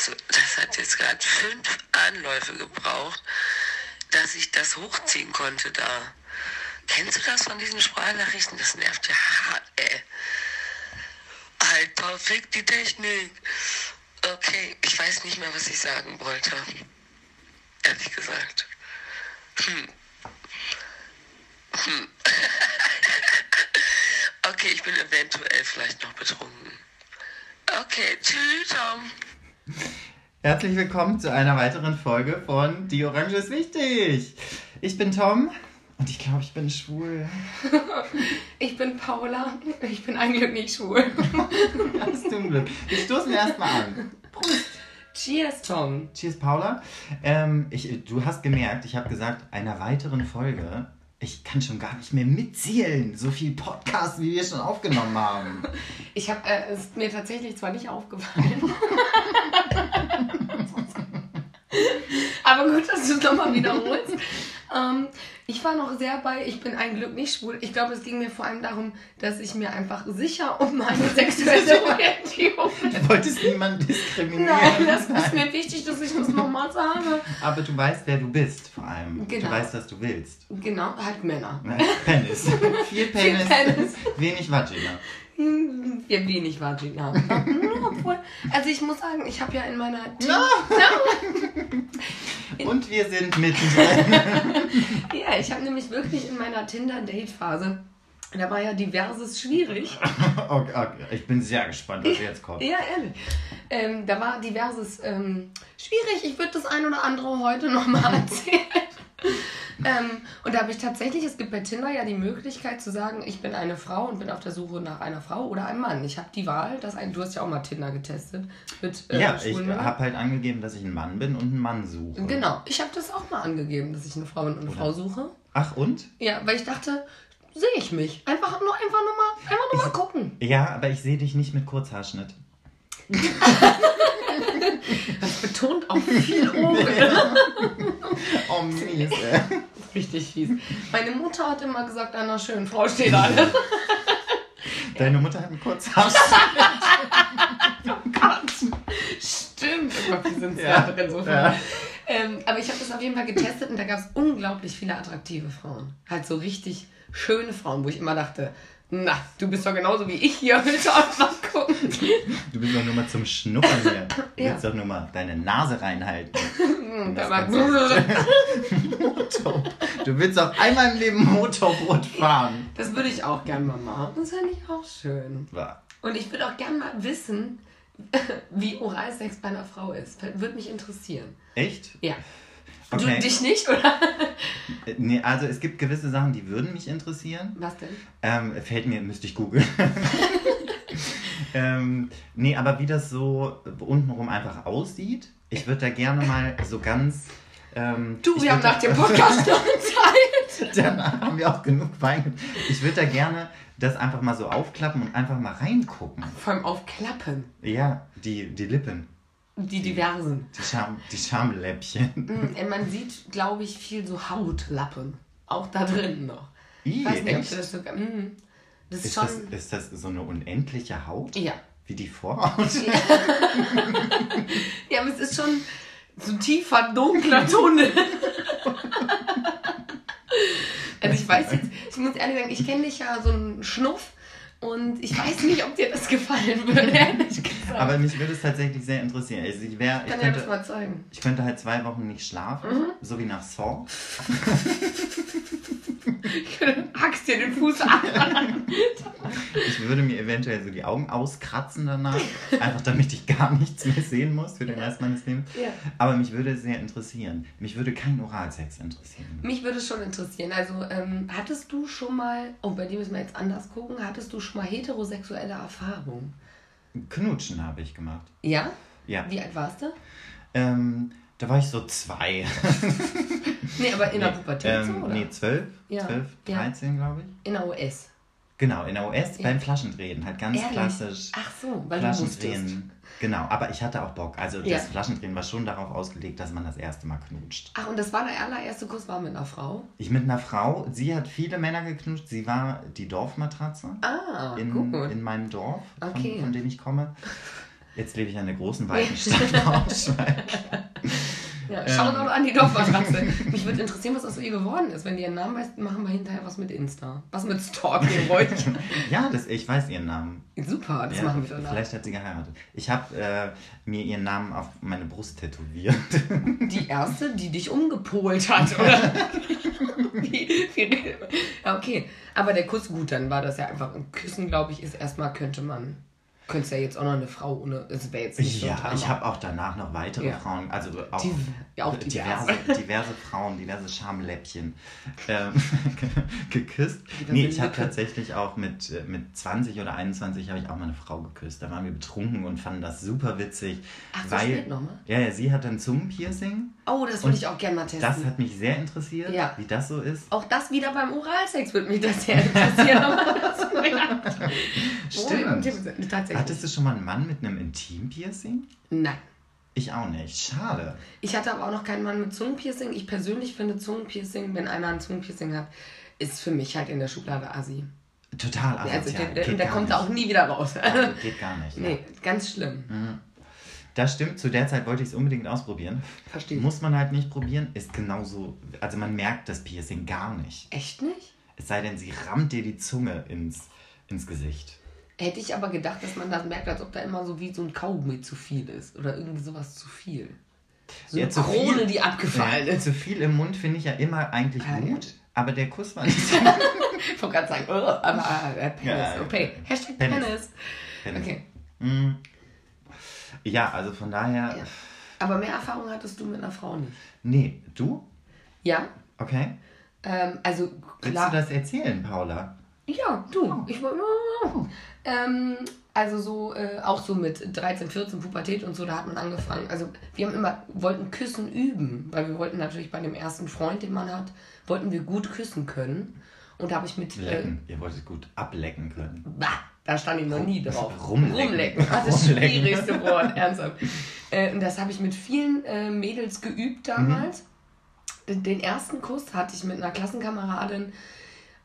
Also, das hat jetzt gerade fünf Anläufe gebraucht, dass ich das hochziehen konnte da. Kennst du das von diesen Sprachnachrichten? Das nervt ja hart, ey. Halt perfekt die Technik. Okay, ich weiß nicht mehr, was ich sagen wollte. Ehrlich gesagt. Hm. Hm. okay, ich bin eventuell vielleicht noch betrunken. Okay, tschüss, Tom. Herzlich willkommen zu einer weiteren Folge von Die Orange ist wichtig. Ich bin Tom und ich glaube, ich bin schwul. Ich bin Paula. Ich bin eigentlich nicht schwul. Hast du ein Glück. Wir stoßen erstmal an. Prost. Cheers, Tom. Cheers, Paula. Ähm, ich, du hast gemerkt, ich habe gesagt, einer weiteren Folge. Ich kann schon gar nicht mehr mitzählen, so viel Podcasts, wie wir schon aufgenommen haben. Ich habe äh, es ist mir tatsächlich zwar nicht aufgefallen. Aber gut, dass du es nochmal wiederholst. Ähm, ich war noch sehr bei, ich bin ein Glück nicht schwul. Ich glaube, es ging mir vor allem darum, dass ich mir einfach sicher um meine sexuelle Orientierung bin. Du wolltest niemanden diskriminieren. Nein, das ist mir wichtig, dass ich das nochmal sage. Aber du weißt, wer du bist, vor allem. Du Genau. weißt, was du willst. Genau, halt Männer. Ne? Penis. Viel Penis, Penis. wenig Vagina. Hm, Wir wenig Vagina. Obwohl, also ich muss sagen, ich habe ja in meiner Und wir sind mittendrin. Ja, ich habe nämlich wirklich in meiner Tinder-Date-Phase, da war ja diverses schwierig. Okay, okay. Ich bin sehr gespannt, was jetzt kommt. Ja, ehrlich. Ähm, da war diverses ähm, schwierig. Ich würde das ein oder andere heute nochmal erzählen. Ähm, und da habe ich tatsächlich, es gibt bei Tinder ja die Möglichkeit zu sagen, ich bin eine Frau und bin auf der Suche nach einer Frau oder einem Mann. Ich habe die Wahl, dass ein, du hast ja auch mal Tinder getestet mit äh, Ja, ich habe halt angegeben, dass ich ein Mann bin und einen Mann suche. Genau, ich habe das auch mal angegeben, dass ich eine Frau und eine Frau suche. Ach und? Ja, weil ich dachte, sehe ich mich. Einfach nur, einfach nur mal, einfach nur mal gucken. Ja, aber ich sehe dich nicht mit Kurzhaarschnitt. Das betont auch viel oben. Oh mies, ey. Richtig fies. Meine Mutter hat immer gesagt, einer schönen Frau steht alle. Deine Mutter hat einen Kurzhaarschnitt. Stimmt. Oh Gott, die sind Ja. drin so Ja. ähm, Aber ich habe das auf jeden Fall getestet und da gab es unglaublich viele attraktive Frauen. Halt so richtig schöne Frauen, wo ich immer dachte, na, du bist doch genauso wie ich hier, willst du auch mal gucken? Du bist doch nur mal zum Schnuppern hier. Du Ja. willst doch nur mal deine Nase reinhalten. Motor. Du willst auch einmal im Leben Motorboot fahren. Das würde ich auch gern mal machen. Das fände ich auch schön. War. Und ich würde auch gern mal wissen, wie Oralsex bei einer Frau ist. Würde mich interessieren. Echt? Ja. Okay. Du dich nicht, oder? Äh, Nee, also es gibt gewisse Sachen, die würden mich interessieren. Was denn? Ähm, fällt mir, müsste ich googeln. ähm, nee, aber wie das so untenrum einfach aussieht, ich würde da gerne mal so ganz. Ähm, Du, wir haben nach dem Podcast noch Zeit. Danach haben wir auch genug Wein. Ich würde da gerne das einfach mal so aufklappen und einfach mal reingucken. Vor allem auf Klappen. Ja, die, die Lippen, Die diversen. die, Scham, die Schamläppchen. Mm, Man sieht, glaube ich, viel so Hautlappen. Auch da drin noch. Ich weiß nicht, echt? das so. Mm, das ist, Ist schon. das, ist das so eine unendliche Haut? ja. Wie die Vorhaut? Ja, aber es ist schon so ein tiefer, dunkler Tunnel. also ich weiß jetzt, ich muss ehrlich sagen, ich kenne dich ja so einen Schnuff und ich weiß nicht, ob dir das gefallen würde, ehrlich gesagt. Aber mich würde es tatsächlich sehr interessieren. Also ich, wär, ich, kann ja das könnte, mal zeigen. ich könnte halt zwei Wochen nicht schlafen, Mhm. so wie nach Saw. Hackst dir den Fuß ab. Ich würde mir eventuell so die Augen auskratzen danach, einfach damit ich gar nichts mehr sehen muss für den Rest meines Lebens. Ja. Aber mich würde sehr interessieren. Mich würde kein Oralsex interessieren. Mich würde es schon interessieren. Also, ähm, hattest du schon mal, oh, bei dir müssen wir jetzt anders gucken, hattest du schon mal heterosexuelle Erfahrung? Knutschen habe ich gemacht. Ja? Ja. Wie alt warst du? Ähm, da war ich so zwei. Nee, aber in der Pubertät so, ähm, oder? nee, zwölf, Ja. zwölf, Ja. dreizehn, glaube ich. In der US. Genau, in der US Ja. beim Flaschendrehen, halt ganz Ehrlich? klassisch. Ach so, weil du musstest. Flaschendrehen. Genau, aber ich hatte auch Bock. Also Ja. das Flaschendrehen war schon darauf ausgelegt, dass man das erste Mal knutscht. Ach, und das war der allererste Kuss war mit einer Frau? Ich mit einer Frau, sie hat viele Männer geknutscht, sie war die Dorfmatratze Ah, in, gut. in meinem Dorf, Okay. von, von dem ich komme. Jetzt lebe ich in der großen, weiten Stadt Braunschweig. Ja, Ähm. Shoutout an die Dorfmatratze. Mich würde interessieren, was aus ihr geworden ist. Wenn die ihren Namen weiß, machen wir hinterher was mit Insta. Was mit Stalking wollte Ja, das, ich weiß ihren Namen. Super, das ja, machen wir danach. Vielleicht hat sie geheiratet. Ich habe äh, mir ihren Namen auf meine Brust tätowiert. Die erste, die dich umgepolt hat, oder? wie, wie, ja, okay. Aber der Kuss, gut, dann war das ja einfach ein Küssen, glaube ich, ist erstmal, könnte man. Könntest ja jetzt auch noch eine Frau ohne. Es wäre jetzt nicht so ja, Drama. ich habe auch danach noch weitere Ja. Frauen, also auch, Die- ja, auch diverse, diverse. diverse Frauen, diverse Schamläppchen ähm, geküsst. Nee, ich habe tatsächlich auch mit, äh, mit 20 oder 21 habe ich auch mal eine Frau geküsst. Da waren wir betrunken und fanden das super witzig. Ach, so weil, nochmal? Ja, ja, sie hat ein Zungenpiercing. Oh, das würde ich auch gerne mal testen. Das hat mich sehr interessiert, Ja. wie das so ist. auch das wieder beim Oralsex würde mich das sehr interessieren. ob man das merkt. Stimmt. Tatsächlich. Hattest du schon mal einen Mann mit einem Intimpiercing? Nein. Ich auch nicht. Schade. Ich hatte aber auch noch keinen Mann mit Zungenpiercing. Ich persönlich finde Zungenpiercing, wenn einer ein Zungenpiercing hat, ist für mich halt in der Schublade Assi. Total Also asozial. der, der, der gar kommt da nicht. auch nie wieder raus. Ja, Geht gar nicht. ja. nee, ganz schlimm. Das stimmt, zu der Zeit wollte ich es unbedingt ausprobieren. Verstehe. Muss man halt nicht probieren, ist genauso, also man merkt das Piercing gar nicht. Echt nicht? Es sei denn, sie rammt dir die Zunge ins, ins Gesicht. Hätte ich aber gedacht, dass man das merkt, als ob da immer so wie so ein Kaugummi zu viel ist. Oder irgendwie sowas zu viel. So Ja, eine zu Krone, viel- die abgefallen Ja, ist. zu viel im Mund finde ich ja immer eigentlich Ah, ja. gut, aber der Kuss war nicht Ich wollte gerade sagen, oh, aber äh, Penis, Ja, okay. Hashtag Penis. Penis. Penis. Okay. Mm. Ja, also von daher, Ja. Aber mehr Erfahrung hattest du mit einer Frau nicht. nee, du? Ja? Okay. Ähm, also Willst klar. du das erzählen, Paula? Ja, du. Ich wollte. Ähm, also so, äh, auch so mit 13, 14, Pubertät und so, da hat man angefangen. Also wir haben immer, wollten Küssen üben, weil wir wollten natürlich bei dem ersten Freund, den man hat, wollten wir gut küssen können. Und da habe ich mit. Äh, Lecken. Ihr wolltet gut ablecken können. bah, da stand ich noch nie drauf. Rumlecken. Rumlecken. Das ist das schwierigste Wort, ernsthaft. Äh, und das habe ich mit vielen äh, Mädels geübt damals. Den, den ersten Kuss hatte ich mit einer Klassenkameradin.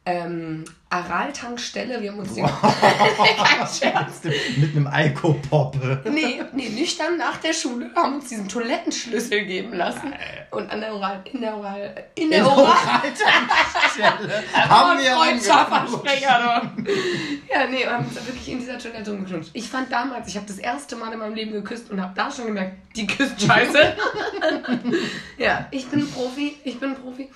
Ähm, Araltankstelle, wir haben uns den. Scherz. Mit einem Alkopoppe. Nee, nee, nüchtern nach der Schule haben uns diesen Toilettenschlüssel geben lassen. Und an der Oral, in der Oral, in der Oral. Haben wir Freund, scharfer angeknutscht. Sprecher, du. Ja, nee, wir haben uns wirklich in dieser Toilette umgeknutscht. Ich fand damals, ich habe das erste Mal in meinem Leben geküsst und habe da schon gemerkt, die küsst scheiße. ja, ich bin Profi, ich bin Profi.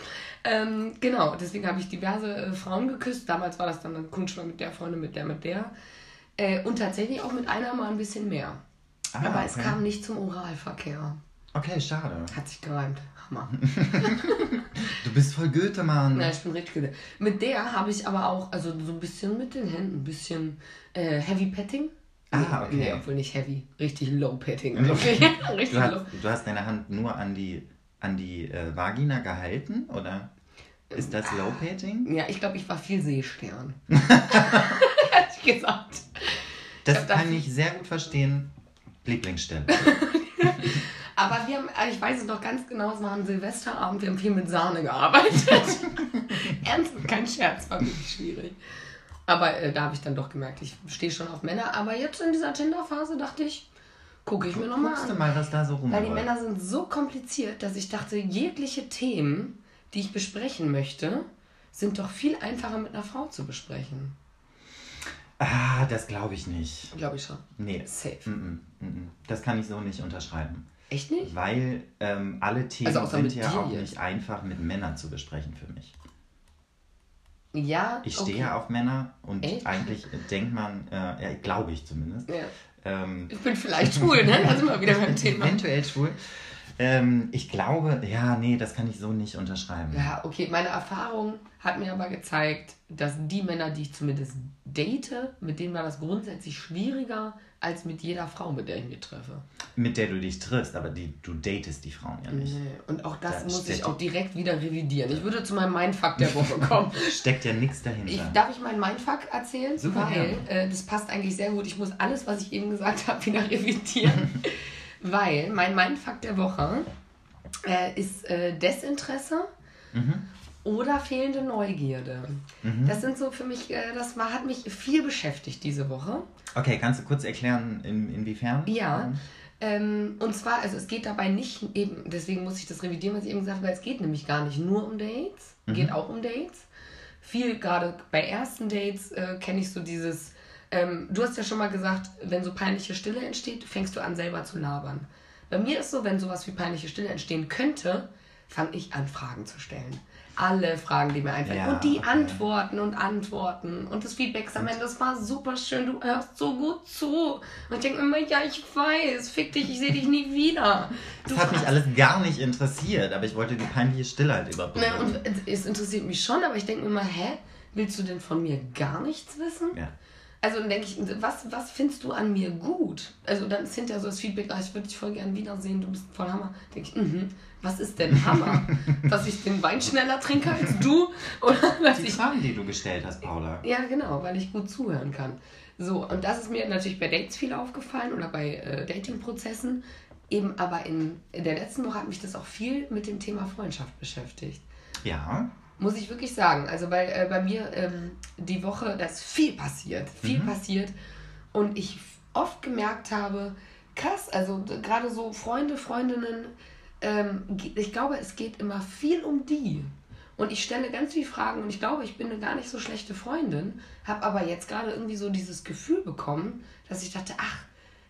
Ähm, genau, deswegen habe ich diverse äh, Frauen geküsst. Damals war das dann ein Kunstschlag mit der Freundin, mit der, mit der. Äh, und tatsächlich auch mit einer mal ein bisschen mehr. Ah, Aber es okay. kam nicht zum Oralverkehr. Okay, schade. Hat sich gereimt. Hammer. Du bist voll Goethe, Mann. Na, ich bin richtig gut. Mit der habe ich aber auch, also so ein bisschen mit den Händen, ein bisschen äh, Heavy Petting. Ah, okay. Nee, obwohl nicht Heavy. Richtig Low Petting. Wirklich. richtig Du hast, low. du hast deine Hand nur an die, an die äh, Vagina gehalten, oder? Ist das Low Painting? Ja, ich glaube, ich war viel Seestern. Hätte ich gesagt. Das da kann ich sehr gut verstehen. Lieblingsstelle. Aber wir haben, also ich weiß es noch ganz genau, es war ein Silvesterabend, wir haben viel mit Sahne gearbeitet. Ernst, kein Scherz, war wirklich schwierig. Aber äh, da habe ich dann doch gemerkt, ich stehe schon auf Männer. Aber jetzt in dieser Tinder-Phase dachte ich, gucke ich mir nochmal an. mal, was da so Weil die. Männer sind so kompliziert, dass ich dachte, jegliche Themen, die ich besprechen möchte, sind doch viel einfacher mit einer Frau zu besprechen. Ah, das glaube ich nicht. Glaube ich schon. Nee. Safe. Mm -mm, mm. Das kann ich so nicht unterschreiben. Echt nicht? Weil ähm, alle Themen Also sind ja auch jetzt. nicht einfach mit Männern zu besprechen für mich. Ja. Ich stehe okay. ja auf Männer und Echt? eigentlich denkt man, äh, ja, glaube ich zumindest, Ja. Ähm, Ich bin vielleicht schwul, ne? Da sind wir wieder beim Thema. eventuell schwul. Ähm, ich glaube, ja, nee, das kann ich so nicht unterschreiben. Ja, okay, meine Erfahrung hat mir aber gezeigt, dass die Männer, die ich zumindest date, mit denen war das grundsätzlich schwieriger als mit jeder Frau, mit der ich mich treffe. Mit der du dich triffst, aber die, du datest die Frauen ja nicht. Nee. Und auch das Da muss ich auch direkt wieder revidieren. Ich würde zu meinem Mindfuck der Woche kommen. Steckt ja nichts dahinter. Ich, darf ich meinen Mindfuck erzählen? Super Weil gerne. äh, das passt eigentlich sehr gut. Ich muss alles, was ich eben gesagt habe, wieder revidieren. Weil mein Mindfuck der Woche äh, ist äh, Desinteresse. Mhm. Oder fehlende Neugierde. Mhm. Das sind so für mich, äh, das war, hat mich viel beschäftigt diese Woche. Okay, kannst du kurz erklären, in, inwiefern? Ja. Ähm, und zwar, also es geht dabei nicht eben, deswegen muss ich das revidieren, was ich eben gesagt habe, weil es geht nämlich gar nicht nur um Dates, geht auch um Dates. Viel, gerade bei ersten Dates äh, kenne ich so dieses, ähm, du hast ja schon mal gesagt, wenn so peinliche Stille entsteht, fängst du an selber zu labern. Bei mir ist so, wenn sowas wie peinliche Stille entstehen könnte, fange ich an, Fragen zu stellen. Alle Fragen, die mir einfallen. Ja, und die okay. antworten und antworten. Und das Feedback am Ende, das war super schön, du hörst so gut zu. Und ich denke immer, ja, ich weiß, fick dich, ich sehe dich nie wieder. Du Das hat mich alles gar nicht interessiert, aber ich wollte die peinliche Stille halt überbrücken. Ne, und es interessiert mich schon, aber ich denke mir immer, hä, willst du denn von mir gar nichts wissen? ja. Also dann denke ich, was, was findest du an mir gut? Also dann ist hinterher so das Feedback, ah, ich würde dich voll gern wiedersehen, du bist voll Hammer. Denke ich, mhm, was ist denn Hammer? dass ich den Wein schneller trinke als du? Oder dass Die ich Fragen, die du gestellt hast, Paula. ja, genau, weil ich gut zuhören kann. So, und das ist mir natürlich bei Dates viel aufgefallen oder bei äh, Dating-Prozessen. Eben aber in, in der letzten Woche hat mich das auch viel mit dem Thema Freundschaft beschäftigt. Ja. Muss ich wirklich sagen. Also, weil äh, bei mir ähm, die Woche, da ist viel passiert. Viel passiert. Und ich oft gemerkt habe, krass, also gerade so Freunde, Freundinnen, ähm, ich glaube, es geht immer viel um die. Und ich stelle ganz viele Fragen und ich glaube, ich bin eine gar nicht so schlechte Freundin, habe aber jetzt gerade irgendwie so dieses Gefühl bekommen, dass ich dachte, ach,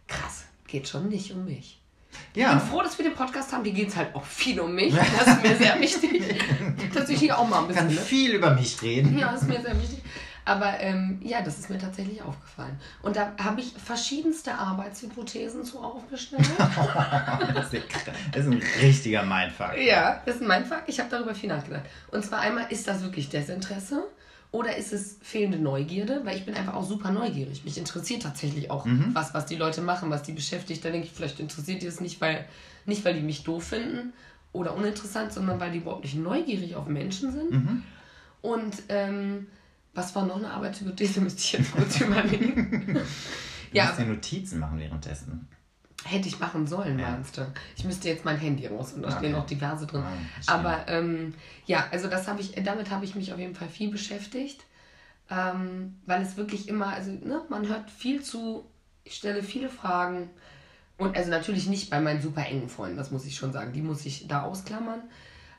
krass, geht schon nicht um mich. Ich bin Ja. froh, dass wir den Podcast haben. Hier geht es halt auch viel um mich. Das ist mir sehr wichtig, dass ich hier auch mal ein Ich kann bisschen. Ne? viel über mich reden. Ja, das ist mir sehr wichtig. Aber ähm, ja, das ist mir tatsächlich aufgefallen. Und da habe ich verschiedenste Arbeitshypothesen zu aufgestellt. Das ist, ja ein richtiger Mindfuck. ja, das ist mein Fakt. Ich habe darüber viel nachgedacht. Und zwar einmal, ist das wirklich Desinteresse? Oder ist es fehlende Neugierde? Weil ich bin einfach auch super neugierig. Mich interessiert tatsächlich auch, was, was die Leute machen, was die beschäftigt. Da denke ich, vielleicht interessiert die es nicht, weil, nicht, weil die mich doof finden oder uninteressant, sondern weil die überhaupt nicht neugierig auf Menschen sind. Und ähm, was war noch eine Arbeitshypothese? Müsste ich jetzt kurz überlegen. Du ja, musst dir Notizen machen währenddessen. Hätte ich machen sollen, Ja. meinst du? Ich müsste jetzt mein Handy raus und da stehen noch diverse drin. Verstehe. Aber ähm, ja, also das habe ich, damit habe ich mich auf jeden Fall viel beschäftigt, ähm, weil es wirklich immer, also ne, man hört viel zu, ich stelle viele Fragen und also natürlich nicht bei meinen super engen Freunden, das muss ich schon sagen, die muss ich da ausklammern.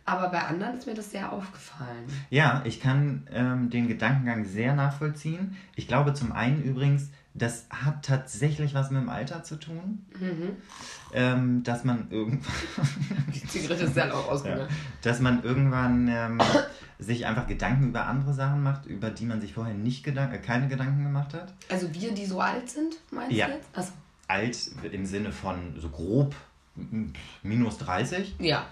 Aber bei anderen ist mir das sehr aufgefallen. Ja, ich kann ähm, den Gedankengang sehr nachvollziehen. Ich glaube zum einen übrigens, das hat tatsächlich was mit dem Alter zu tun. Mhm. Ähm, dass man irgendwann, Die Zigarette ist sehr laut ja, dass man irgendwann ähm, sich einfach Gedanken über andere Sachen macht, über die man sich vorher nicht Gedan äh, keine Gedanken gemacht hat. Also wir, die so alt sind, meinst Ja. du jetzt? Achso. Alt im Sinne von so grob minus 30. Ja,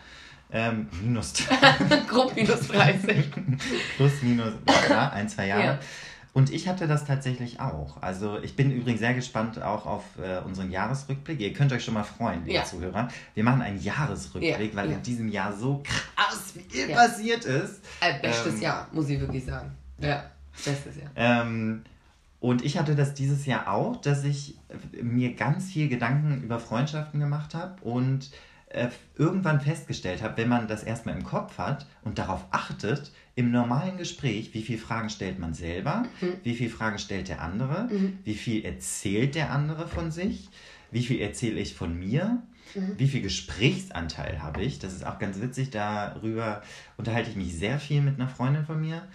Ähm, minus grob minus 30. plus minus ja, ein, zwei Jahre. Ja. Und ich hatte das tatsächlich auch. Also ich bin übrigens sehr gespannt auch auf äh, unseren Jahresrückblick. Ihr könnt euch schon mal freuen, liebe Ja. Zuhörer. Wir machen einen Jahresrückblick, Ja, weil ja. in diesem Jahr so krass viel passiert ist. Äh, bestes Ähm, Jahr, muss ich wirklich sagen. Ja, bestes Jahr. Ähm, und ich hatte das dieses Jahr auch, dass ich mir ganz viel Gedanken über Freundschaften gemacht habe und äh, irgendwann festgestellt habe, wenn man das erstmal im Kopf hat und darauf achtet, im normalen Gespräch, wie viele Fragen stellt man selber, wie viele Fragen stellt der andere, wie viel erzählt der andere von sich, wie viel erzähle ich von mir, wie viel Gesprächsanteil habe ich. Das ist auch ganz witzig, darüber unterhalte ich mich sehr viel mit einer Freundin von mir.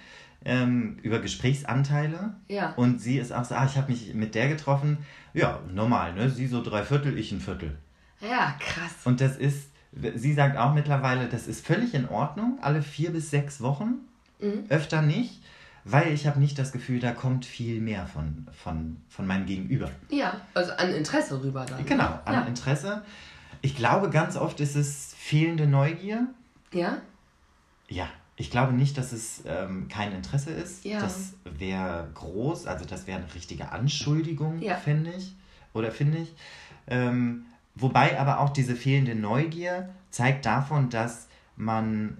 Ähm, über Gesprächsanteile. Ja. Und sie ist auch so, ah, ich habe mich mit der getroffen. Ja, normal, ne? Sie so drei Viertel, ich ein Viertel. Ja, krass. Und das ist, sie sagt auch mittlerweile, das ist völlig in Ordnung, alle vier bis sechs Wochen, Mhm. öfter nicht, weil ich habe nicht das Gefühl, da kommt viel mehr von, von, von meinem Gegenüber. Ja, also an Interesse rüber dann. Genau, an Ja. Interesse. Ich glaube, ganz oft ist es fehlende Neugier. Ja? Ja, ich glaube nicht, dass es ähm, kein Interesse ist. Ja. Das wäre groß, also das wäre eine richtige Anschuldigung, Ja. fände ich. Oder finde ich. Ähm, wobei aber auch diese fehlende Neugier zeigt davon, dass man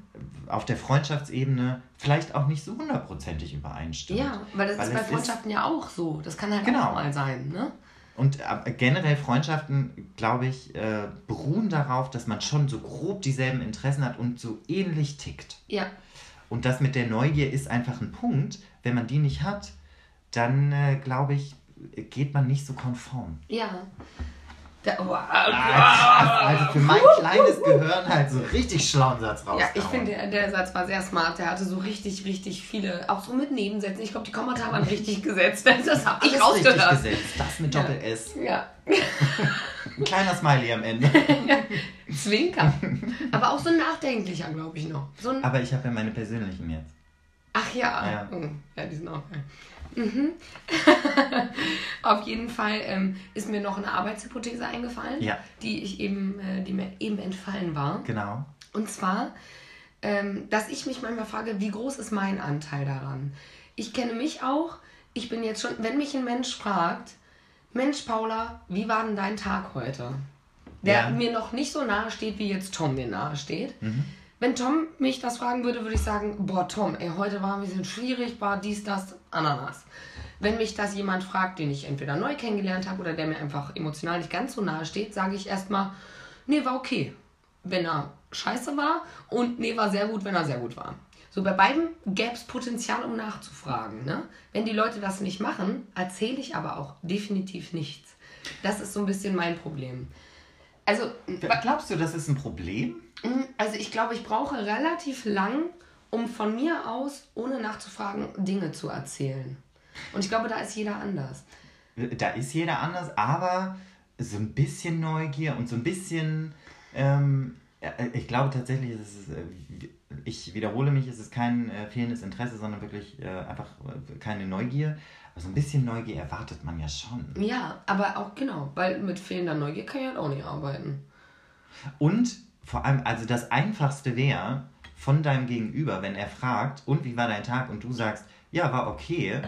auf der Freundschaftsebene vielleicht auch nicht so hundertprozentig übereinstimmt. Ja, weil das Weil ist bei Freundschaften ja auch so. Das kann halt Genau. auch mal sein, ne? Und äh, generell Freundschaften, glaube ich, äh, beruhen darauf, dass man schon so grob dieselben Interessen hat und so ähnlich tickt. Ja. Und das mit der Neugier ist einfach ein Punkt. Wenn man die nicht hat, dann äh, glaube ich, geht man nicht so konform. Ja. Da, wow. Also für mein kleines Gehirn halt so richtig schlauen Satz raus. Ja, ich finde, der, der Satz war sehr smart. Der hatte so richtig, richtig viele, auch so mit Nebensätzen. Ich glaube, die Kommata waren richtig gesetzt. Das habe ich Alles richtig rausgehört. gesetzt. Das mit Doppel-S. Ja. Ein kleiner Smiley am Ende. Zwinker. Aber auch so ein nachdenklicher, glaube ich noch. So ein, Aber ich habe ja meine persönlichen jetzt. ach ja. Ah, ja. Oh, ja, die sind auch geil. Mhm. Auf jeden Fall ähm, ist mir noch eine Arbeitshypothese eingefallen, Ja. die ich eben, äh, die mir eben entfallen war. Genau. Und zwar, ähm, dass ich mich manchmal frage, wie groß ist mein Anteil daran? Ich kenne mich auch. Ich bin jetzt schon, wenn mich ein Mensch fragt, Mensch, Paula, wie war denn dein Tag heute? Der Ja. mir noch nicht so nahe steht, wie jetzt Tom mir nahe steht. Mhm. Wenn Tom mich das fragen würde, würde ich sagen, boah, Tom, ey, heute war ein bisschen schwierig, war dies, das, Ananas. Wenn mich das jemand fragt, den ich entweder neu kennengelernt habe oder der mir einfach emotional nicht ganz so nahe steht, sage ich erstmal, nee, war okay, wenn er scheiße war und nee, war sehr gut, wenn er sehr gut war. So bei beiden gäbe es Potenzial, um nachzufragen. Ne? Wenn die Leute das nicht machen, erzähle ich aber auch definitiv nichts. Das ist so ein bisschen mein Problem. Also, Glaubst du, das ist ein Problem? Also ich glaube, ich brauche relativ lang, um von mir aus, ohne nachzufragen, Dinge zu erzählen. Und ich glaube, da ist jeder anders. Da ist jeder anders, aber so ein bisschen Neugier und so ein bisschen, ähm, ja, ich glaube tatsächlich, ist es, äh, ich wiederhole mich, es ist kein äh, fehlendes Interesse, sondern wirklich äh, einfach äh, keine Neugier. Aber so ein bisschen Neugier erwartet man ja schon. Ja, aber auch genau, weil mit fehlender Neugier kann ich halt auch nicht arbeiten. Und vor allem, also das Einfachste wäre von deinem Gegenüber, wenn er fragt, und wie war dein Tag? Und du sagst, ja, war okay.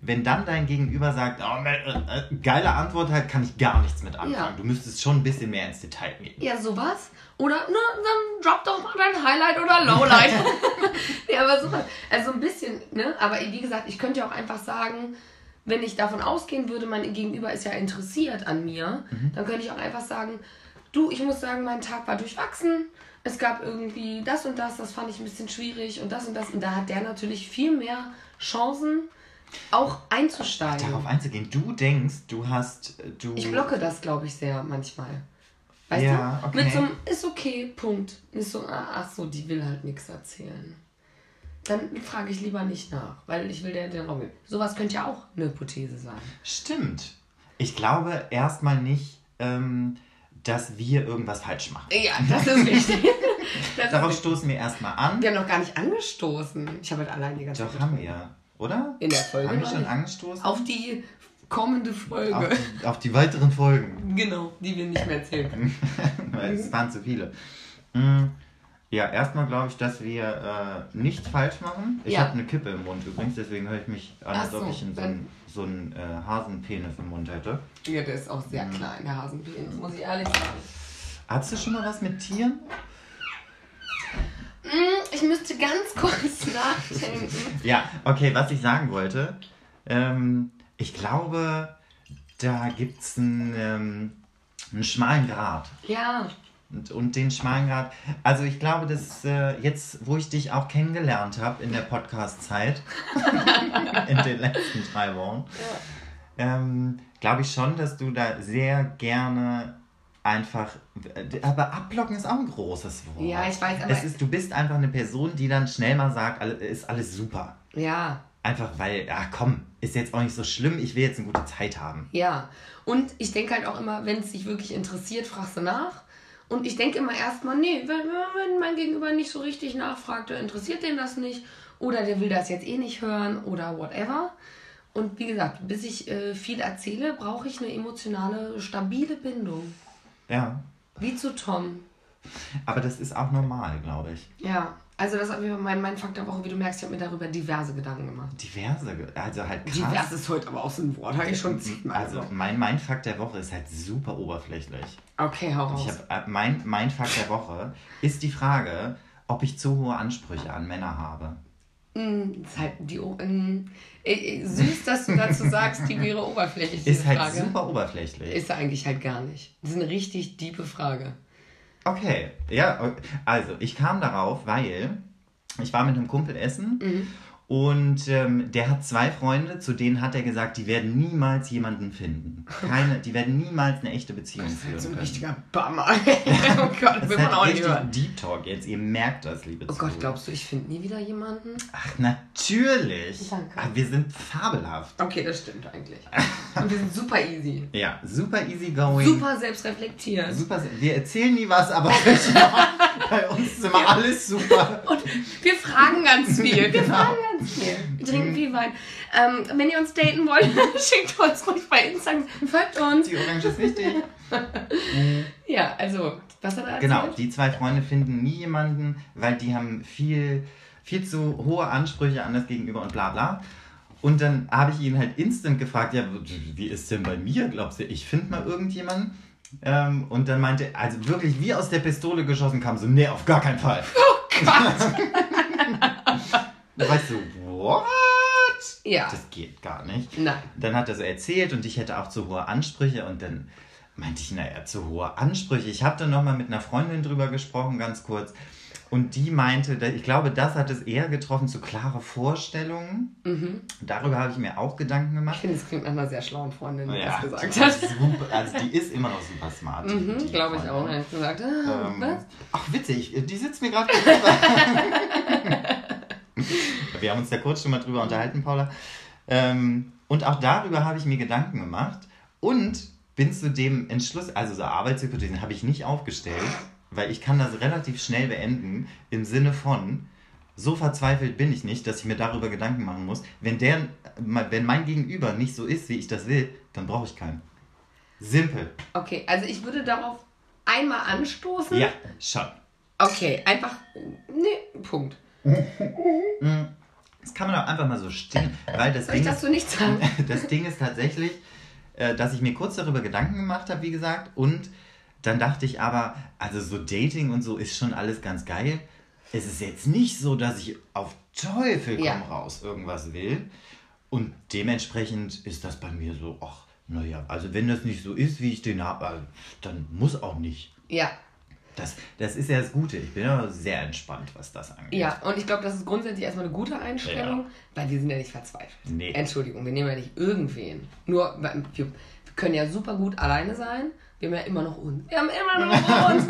Wenn dann dein Gegenüber sagt, oh, äh, äh, geile Antwort halt, kann ich gar nichts mit anfangen. Ja. Du müsstest schon ein bisschen mehr ins Detail gehen. Ja, sowas. Oder, na, dann drop doch mal dein Highlight oder Lowlight. nee, aber sowas. Also ein bisschen, ne? Aber wie gesagt, ich könnte ja auch einfach sagen, wenn ich davon ausgehen würde, mein Gegenüber ist ja interessiert an mir, dann könnte ich auch einfach sagen, du, ich muss sagen, mein Tag war durchwachsen. Es gab irgendwie das und das, das fand ich ein bisschen schwierig und das und das. Und da hat der natürlich viel mehr Chancen, auch einzusteigen. Darauf einzugehen, du denkst, du hast, äh, du... Ich blocke das, glaube ich, sehr manchmal. Weißt Ja, du? okay. Mit so einem ist okay, Punkt. Nicht so, ah, ach so, die will halt nichts erzählen. Dann frage ich lieber nicht nach, weil ich will der den Raum geben. Sowas könnte ja auch eine Hypothese sein. Stimmt. Ich glaube erstmal nicht, ähm, dass wir irgendwas falsch machen. Ja, das ist wichtig. das Darauf ist, stoßen wir erstmal an. wir haben noch gar nicht angestoßen. Ich habe halt allein die ganze Doch, Zeit haben getrunken. wir. Oder? In der Folge Haben wir schon angestoßen? Auf die kommende Folge. Auf die, auf die weiteren Folgen. Genau, die wir nicht mehr erzählen können. Weil es waren zu viele. Mm, Ja, erstmal glaube ich, dass wir äh, nichts falsch machen. Ich Ja. habe eine Kippe im Mund übrigens, deswegen höre ich mich an, als ob ich so einen so einen, äh, Hasenpenis im Mund hätte. Ja, der ist auch sehr klein, der Hasenpenis, muss ich ehrlich sagen. Hattest du schon mal was mit Tieren? Mm, Ich müsste ganz kurz nachdenken. Ja, okay, was ich sagen wollte. Ähm, ich glaube, da gibt es einen, ähm, einen schmalen Grat. Ja, Und, und den schmalen Grad. Also ich glaube, dass äh, jetzt, wo ich dich auch kennengelernt habe in der Podcast-Zeit, in den letzten drei Wochen, ähm, glaube ich schon, dass du da sehr gerne einfach. Aber abblocken ist auch ein großes Wort. Ja, ich weiß, aber- Es ist, du bist einfach eine Person, die dann schnell mal sagt, ist alles super. ja, Einfach weil, ja komm, ist jetzt auch nicht so schlimm, ich will jetzt eine gute Zeit haben. ja. Und ich denke halt auch immer, wenn es dich wirklich interessiert, fragst du nach. Und ich denke immer erstmal, nee, wenn, wenn mein Gegenüber nicht so richtig nachfragt, dann interessiert den das nicht. Oder der will das jetzt eh nicht hören oder whatever. Und wie gesagt, bis ich äh, viel erzähle, brauche ich eine emotionale, stabile Bindung. Ja. Wie zu Tom. Aber das ist auch normal, glaube ich. Ja, also das ist mein, mein Fakt der Woche, wie du merkst, ich habe mir darüber diverse Gedanken gemacht. Diverse, also halt krass. Divers ist heute aber auch so ein Wort, habe ich schon zehnmal Also gesagt. mein, mein Fakt der Woche ist halt super oberflächlich. Okay, hau raus. Ich hab, äh, mein, mein Fakt der Woche ist die Frage, ob ich zu hohe Ansprüche an Männer habe. Mm, ist halt die, mm, äh, äh, süß, dass du dazu sagst, die wäre oberflächlich, Ist halt Frage. super oberflächlich. Ist eigentlich halt gar nicht. Das ist eine richtig diepe Frage. Okay, ja, also ich kam darauf, weil ich war mit einem Kumpel essen Mhm. Und ähm, der hat zwei Freunde, zu denen hat er gesagt, die werden niemals jemanden finden. Keine, die werden niemals eine echte Beziehung führen So ein können. richtiger Bummer. oh Gott, Das will ist man auch halt nicht hören. Deep Talk jetzt. Ihr merkt das, liebe Oh Gott, glaubst du, ich finde nie wieder jemanden? Ach, natürlich. Danke. Ach, wir sind fabelhaft. Okay, das stimmt eigentlich. Und wir sind super easy. Ja, super easy going. Super selbstreflektiert. Super, wir erzählen nie was, aber bei uns ist immer alles super. Und wir fragen ganz viel. Wir Genau. fragen ganz viel. Wir trinken viel Wein. Ähm, wenn ihr uns daten wollt, schickt uns ruhig bei Instagram. Folgt uns. Die Orange ist wichtig. Ja, also, was hat er erzählt? Genau, die zwei Freunde finden nie jemanden, weil die haben viel, viel zu hohe Ansprüche an das Gegenüber und bla bla. Und dann habe ich ihn halt instant gefragt, ja, wie ist denn bei mir? Glaubst du, ich finde mal irgendjemanden? Ähm, und dann meinte, also wirklich wie aus der Pistole geschossen kam, so, nee, auf gar keinen Fall. Oh Gott. Da war ich so, what? Ja. Das geht gar nicht. Nein. Dann hat er so erzählt und ich hätte auch zu hohe Ansprüche und dann meinte ich, naja, zu hohe Ansprüche. Ich habe dann nochmal mit einer Freundin drüber gesprochen, ganz kurz. Und die meinte, ich glaube, das hat es eher getroffen, zu klare Vorstellungen. Mhm. Darüber habe ich mir auch Gedanken Ich gemacht. finde, es klingt nach einer sehr schlauen Freundin, die Ja, das gesagt hat. Super, also die ist immer noch super smart. Mhm, Glaube ich auch. Hat gesagt, ah, Ähm, was? ach, witzig, die sitzt mir gerade gegenüber. Wir haben uns da kurz schon mal drüber unterhalten, Paula. Ähm, und auch darüber habe ich mir Gedanken gemacht und bin zu dem Entschluss, also so Arbeitshypothesen habe ich nicht aufgestellt, weil ich kann das relativ schnell beenden im Sinne von, so verzweifelt bin ich nicht, dass ich mir darüber Gedanken machen muss. Wenn, der, wenn mein Gegenüber nicht so ist, wie ich das will, dann brauche ich keinen. Simpel. Okay, also ich würde darauf einmal anstoßen. Ja, schon. Okay, einfach. Nee, Punkt. Das kann man auch einfach mal so stehen, weil das Soll ich Ding, dazu nichts sagen? ist, das Ding ist tatsächlich, äh, dass ich mir kurz darüber Gedanken gemacht habe, wie gesagt, und dann dachte ich aber, also so Dating und so ist schon alles ganz geil. Es ist jetzt nicht so, dass ich auf Teufel komm Ja. raus irgendwas will. Und dementsprechend ist das bei mir so, ach, naja, also wenn das nicht so ist, wie ich den habe, dann muss auch nicht. Ja, Das, das ist ja das Gute. Ich bin aber sehr entspannt, was das angeht. ja. Und ich glaube, das ist grundsätzlich erstmal eine gute Einstellung, Ja. weil wir sind ja nicht verzweifelt. Nee. Entschuldigung, wir nehmen ja nicht irgendwen. Nur, wir, können ja super gut alleine sein. Wir haben ja immer noch uns. Wir haben immer noch uns.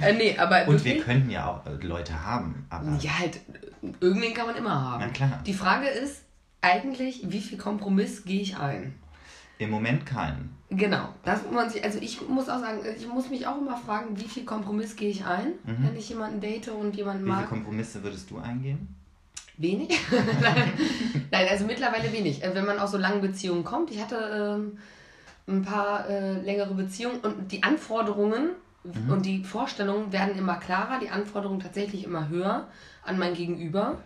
äh, nee, aber Und wir könnten ja auch äh, Leute haben, aber Ja, halt, irgendwen kann man immer haben. Na klar. Die Frage ist eigentlich, wie viel Kompromiss gehe ich ein? Im Moment keinen. Genau, das muss man sich, also ich muss auch sagen, ich muss mich auch immer fragen, wie viel Kompromiss gehe ich ein, wenn ich jemanden date und jemanden Mhm. Wie viele mag. Kompromisse würdest du eingehen? Wenig? Nein, also mittlerweile wenig. Äh, Wenn man aus so langen Beziehungen kommt, ich hatte ähm, ein paar äh, längere Beziehungen und die Anforderungen Mhm. und die Vorstellungen werden immer klarer, die Anforderungen tatsächlich immer höher an mein Gegenüber.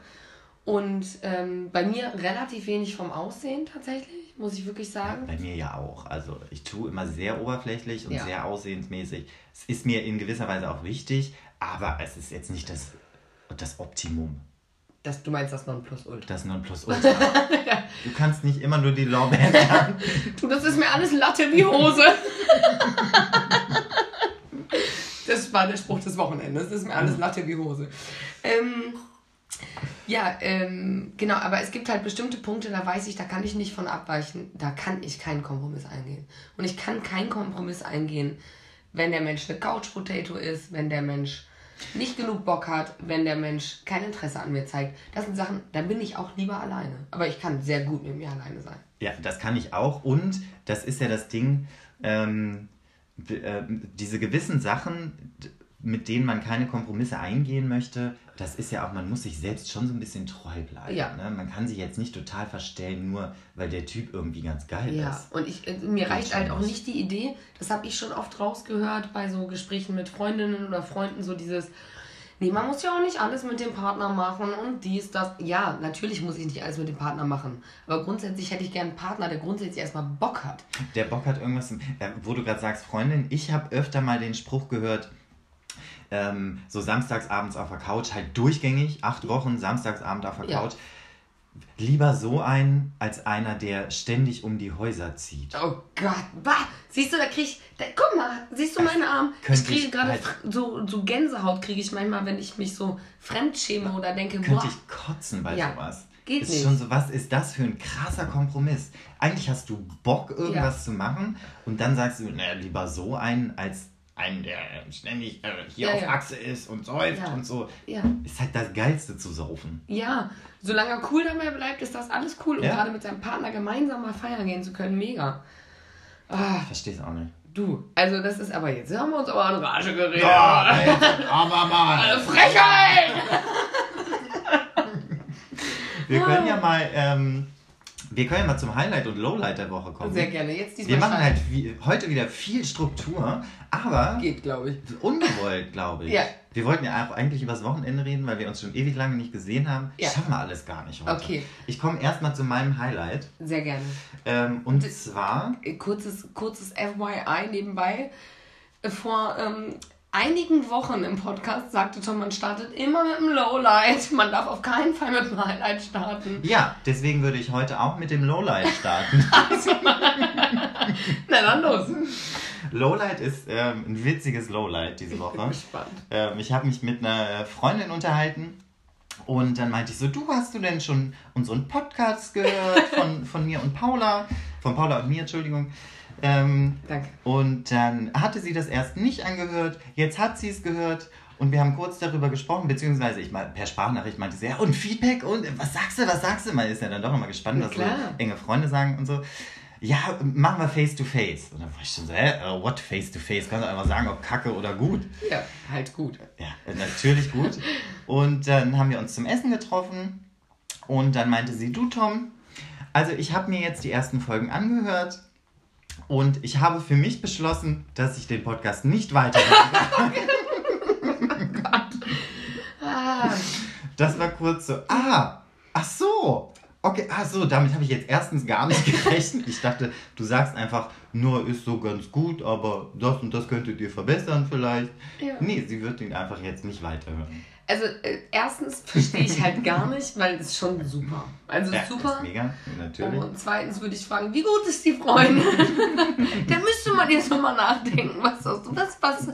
Und ähm, bei mir relativ wenig vom Aussehen tatsächlich, muss ich wirklich sagen. Bei mir ja auch. Also ich tue immer sehr oberflächlich und Ja. sehr aussehensmäßig. Es ist mir in gewisser Weise auch wichtig, aber es ist jetzt nicht das, das Optimum. Das, du meinst das Nonplusultra. Das Nonplusultra. Du kannst nicht immer nur die Lorbeeren haben. Du, das ist mir alles Latte wie Hose. das war der Spruch des Wochenendes. Das ist mir alles Latte wie Hose. Ähm, ja, ähm, genau, aber es gibt halt bestimmte Punkte, da weiß ich, da kann ich nicht von abweichen. Da kann ich keinen Kompromiss eingehen. Und ich kann keinen Kompromiss eingehen, wenn der Mensch eine Couch Potato ist, wenn der Mensch nicht genug Bock hat, wenn der Mensch kein Interesse an mir zeigt. Das sind Sachen, da bin ich auch lieber alleine. Aber ich kann sehr gut mit mir alleine sein. Ja, das kann ich auch. Und das ist ja das Ding, ähm, äh, diese gewissen Sachen, mit denen man keine Kompromisse eingehen möchte, das ist ja auch, man muss sich selbst schon so ein bisschen treu bleiben. Ja. Ne? Man kann sich jetzt nicht total verstellen, nur weil der Typ irgendwie ganz geil Ja, ist. und ich, äh, mir reicht halt auch nicht. die Idee, das habe ich schon oft rausgehört bei so Gesprächen mit Freundinnen oder Freunden, so dieses, nee, man muss ja auch nicht alles mit dem Partner machen und dies, das. Ja, natürlich muss ich nicht alles mit dem Partner machen, aber grundsätzlich hätte ich gern einen Partner, der grundsätzlich erstmal Bock hat. Der Bock hat irgendwas, äh, wo du gerade sagst, Freundin, ich habe öfter mal den Spruch gehört, ähm, so samstagsabends auf der Couch, halt durchgängig, acht Wochen, samstagsabend auf der Ja. Couch. Lieber so einen, als einer, der ständig um die Häuser zieht. Oh Gott, bah. Siehst du, da krieg ich, da, guck mal, siehst du meinen Arm? Ich kriege gerade halt- so, so Gänsehaut kriege ich manchmal, wenn ich mich so fremdschäme oder denke, boah, Könnte ich kotzen bei Ja, sowas. geht ist nicht. schon so, was ist das für ein krasser Kompromiss? Eigentlich hast du Bock, irgendwas zu machen und dann sagst du, naja, lieber so einen, als einen, der ständig äh, hier Ja, auf ja. Achse ist und säuft Ja. und so. ja. Ist halt das Geilste zu saufen. Ja, solange er cool dabei bleibt, ist das alles cool. Und Ja. gerade mit seinem Partner gemeinsam mal feiern gehen zu können, mega. Ah, Ich versteh's auch nicht. du, also das ist aber jetzt, haben wir uns aber an Rage geredet. aber mal. Frechheit! Wir können ja mal, ähm, wir können ja mal zum Highlight und Lowlight der Woche kommen. Sehr gerne, jetzt diesmal Wir machen halt wie, heute wieder viel Struktur, aber Geht, glaube ich. ungewollt, glaube ich. Ja. Wir wollten ja auch eigentlich übers Wochenende reden, weil wir uns schon ewig lange nicht gesehen haben. Ja. Schaffen wir alles gar nicht heute. Okay. Ich komme erstmal zu meinem Highlight. Sehr gerne. Ähm, und zwar, Äh, Kurzes, kurzes FYI nebenbei. Vor ähm, einigen Wochen im Podcast sagte Tom, man startet immer mit dem Lowlight. Man darf auf keinen Fall mit dem Highlight starten. ja, deswegen würde ich heute auch mit dem Lowlight starten. Na dann los. Lowlight ist ähm, ein witziges Lowlight diese Ich bin Woche. gespannt. Ähm, ich habe mich mit einer Freundin unterhalten und dann meinte ich so, du hast du denn schon unseren Podcast gehört von, von mir und Paula? Von Paula und mir, Entschuldigung. Ähm, Danke. und dann hatte sie das erst nicht angehört, jetzt hat sie es gehört und wir haben kurz darüber gesprochen, beziehungsweise ich mal per Sprachnachricht meinte sie, ja, und Feedback und was sagst du, was sagst du? Man ist ja dann doch immer gespannt, was so enge Freunde sagen und so. Ja, machen wir face to face. Und dann war ich schon so, hä, äh, what face to face? Kannst du einfach sagen, ob kacke oder gut. Ja, halt gut. Ja, natürlich gut. Und dann haben wir uns zum Essen getroffen und dann meinte sie, du Tom, also ich habe mir jetzt die ersten Folgen angehört und ich habe für mich beschlossen, dass ich den Podcast nicht weitermache. Ah, Das war kurz so, ah, ach so. Okay, ach so, damit habe ich jetzt erstens gar nicht gerechnet. Ich dachte, du sagst einfach, nur ist so ganz gut, aber das und das könntet ihr verbessern vielleicht. Ja. Nee, sie wird ihn einfach jetzt nicht weiterhören. Also äh, erstens verstehe ich halt gar nicht, weil es ist schon super. Also Ja, super. Ist mega, natürlich. Und zweitens würde ich fragen, wie gut ist die Freundin? da müsste man jetzt nochmal nachdenken, was, das- was, was,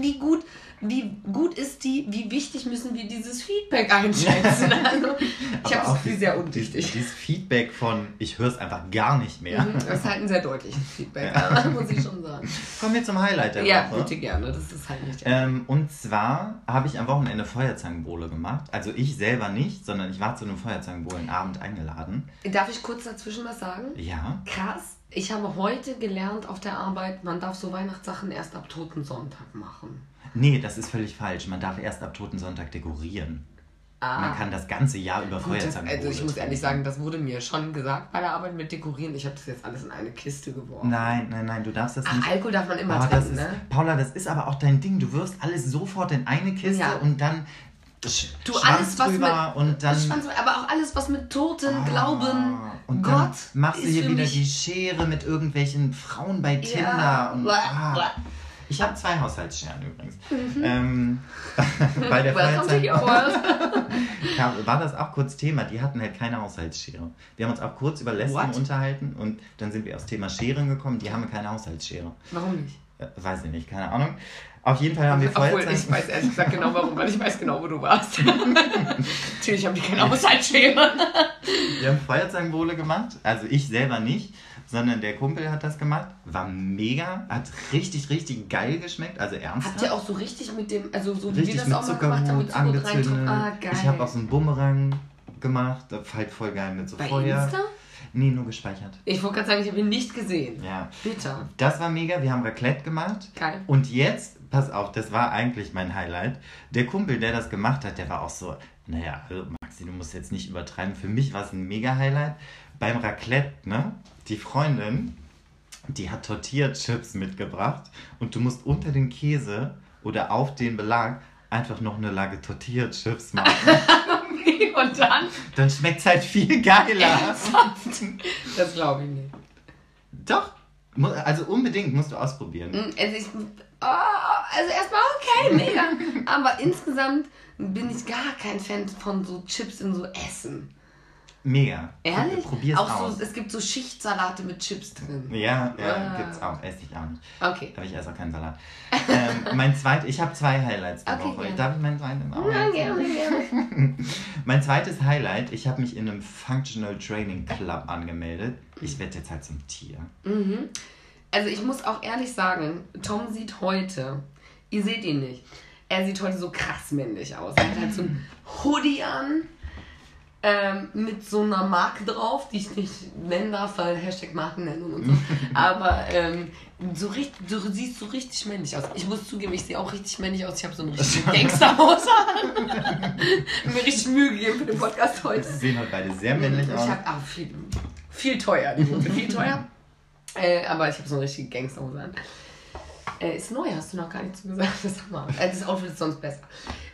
wie gut, wie gut ist die, wie wichtig müssen wir dieses Feedback einschätzen? Also, ich habe das auch Gefühl, sehr unwichtig. Dieses Feedback von, ich höre es einfach gar nicht mehr. Mhm, Das ist halt ein sehr deutliches Feedback, muss ich schon sagen. Kommen wir zum Highlight der Ja, Woche. bitte gerne, das ist halt nicht. Ähm, und zwar habe ich am Wochenende Feuerzangenbowle gemacht. Also ich selber nicht, sondern ich war zu einem Feuerzangenbowlenabend eingeladen. Darf ich kurz dazwischen was sagen? Ja. Krass, ich habe heute gelernt auf der Arbeit, man darf so Weihnachtssachen erst ab Totensonntag machen. Nee, das ist völlig falsch. Man darf erst ab Totensonntag dekorieren. Man kann das ganze Jahr über Ah. Feuerzangenbowle also ich muss ehrlich sagen, das wurde mir schon gesagt bei der Arbeit mit Dekorieren. Ich habe das jetzt alles in eine Kiste geworfen. Nein, nein, nein, du darfst das Ach, nicht. Alkohol darf man immer das trinken, ist, ne? Paula, das ist aber auch dein Ding. Du wirfst alles sofort in eine Kiste Ja. und dann sch Du, alles, was mit, und dann Schwanz, aber auch alles, was mit Toten, Ah, Glauben, und Gott dann machst du hier wieder die Schere mit irgendwelchen Frauen bei Tinder Ja, und ah. ich habe zwei Haushaltsscheren übrigens. Ähm, bei der Mhm. Kam- war das auch kurz Thema. Die hatten halt keine Haushaltsschere. Wir haben uns auch kurz über Lesben What? unterhalten und dann sind wir aufs Thema Scheren gekommen. Die haben keine Haushaltsschere. Warum nicht? Äh, weiß ich nicht, keine Ahnung. Auf jeden Fall haben wir Obwohl, Feuerzangen. ich weiß ehrlich gesagt genau warum, weil ich weiß genau, wo du warst. Natürlich haben die keine Haushaltsschere. Wir haben Feuerzangenbowle gemacht, also ich selber nicht, sondern der Kumpel hat das gemacht. War mega, hat richtig, richtig geil geschmeckt, also ernsthaft. Habt ihr auch so richtig mit dem, also so wie wir richtig das mit auch mal gemacht haben, mit Zucker angezündet. Ah, geil. ich habe auch so einen Bumerang gemacht, halt voll geil mit so Bei Feuer. Insta? Nee, nur gespeichert. Ich wollte gerade sagen, ich habe ihn nicht gesehen. Ja, Bitter. das war mega, wir haben Raclette gemacht. Geil. Und jetzt, pass auf, das war eigentlich mein Highlight. Der Kumpel, der das gemacht hat, der war auch so, naja, also Maxi, du musst jetzt nicht übertreiben. Für mich war es ein Mega-Highlight. Beim Raclette, ne, die Freundin, die hat Tortilla-Chips mitgebracht und du musst unter den Käse oder auf den Belag einfach noch eine Lage Tortilla-Chips machen. Und dann? Dann schmeckt es halt viel geiler. Das glaube ich nicht. Doch, also unbedingt musst du ausprobieren. Mm, Also, ich, oh, also erstmal okay, mega. Aber insgesamt bin ich gar kein Fan von so Chips in so Essen. Mega. Ehrlich? Probier's auch aus. So, es gibt so Schichtsalate mit Chips drin. Ja, ja, Ah. gibt's auch. Esse ich auch nicht. Okay. Aber ich esse auch keinen Salat. ähm, mein zweit, ich habe zwei Highlights die Okay, Woche. gerne. Darf ich meinen zweiten auch? Ja, gerne, gerne. Mein zweites Highlight, ich habe mich in einem Functional Training Club angemeldet. Ich werde jetzt halt zum Tier. Mhm. Also ich muss auch ehrlich sagen, Tom sieht heute, ihr seht ihn nicht, er sieht heute so krass männlich aus. Er hat halt so ein Hoodie an, ähm, mit so einer Marke drauf, die ich nicht nennen darf, weil Hashtag Marken nennen und so. Aber ähm, so richtig, du siehst so richtig männlich aus. Ich muss zugeben, ich sehe auch richtig männlich aus. Ich habe so einen richtigen Gangsterhaus an. Mir richtig Mühe gegeben für den Podcast heute. Sie sehen heute beide sehr männlich ich aus. habe auch viel, viel teuer, die Hose, viel teuer. Äh, aber ich habe so eine richtige Gangsterhose an. Äh, ist neu, hast du noch gar nicht zu gesagt. Das. Äh, das Outfit ist sonst besser.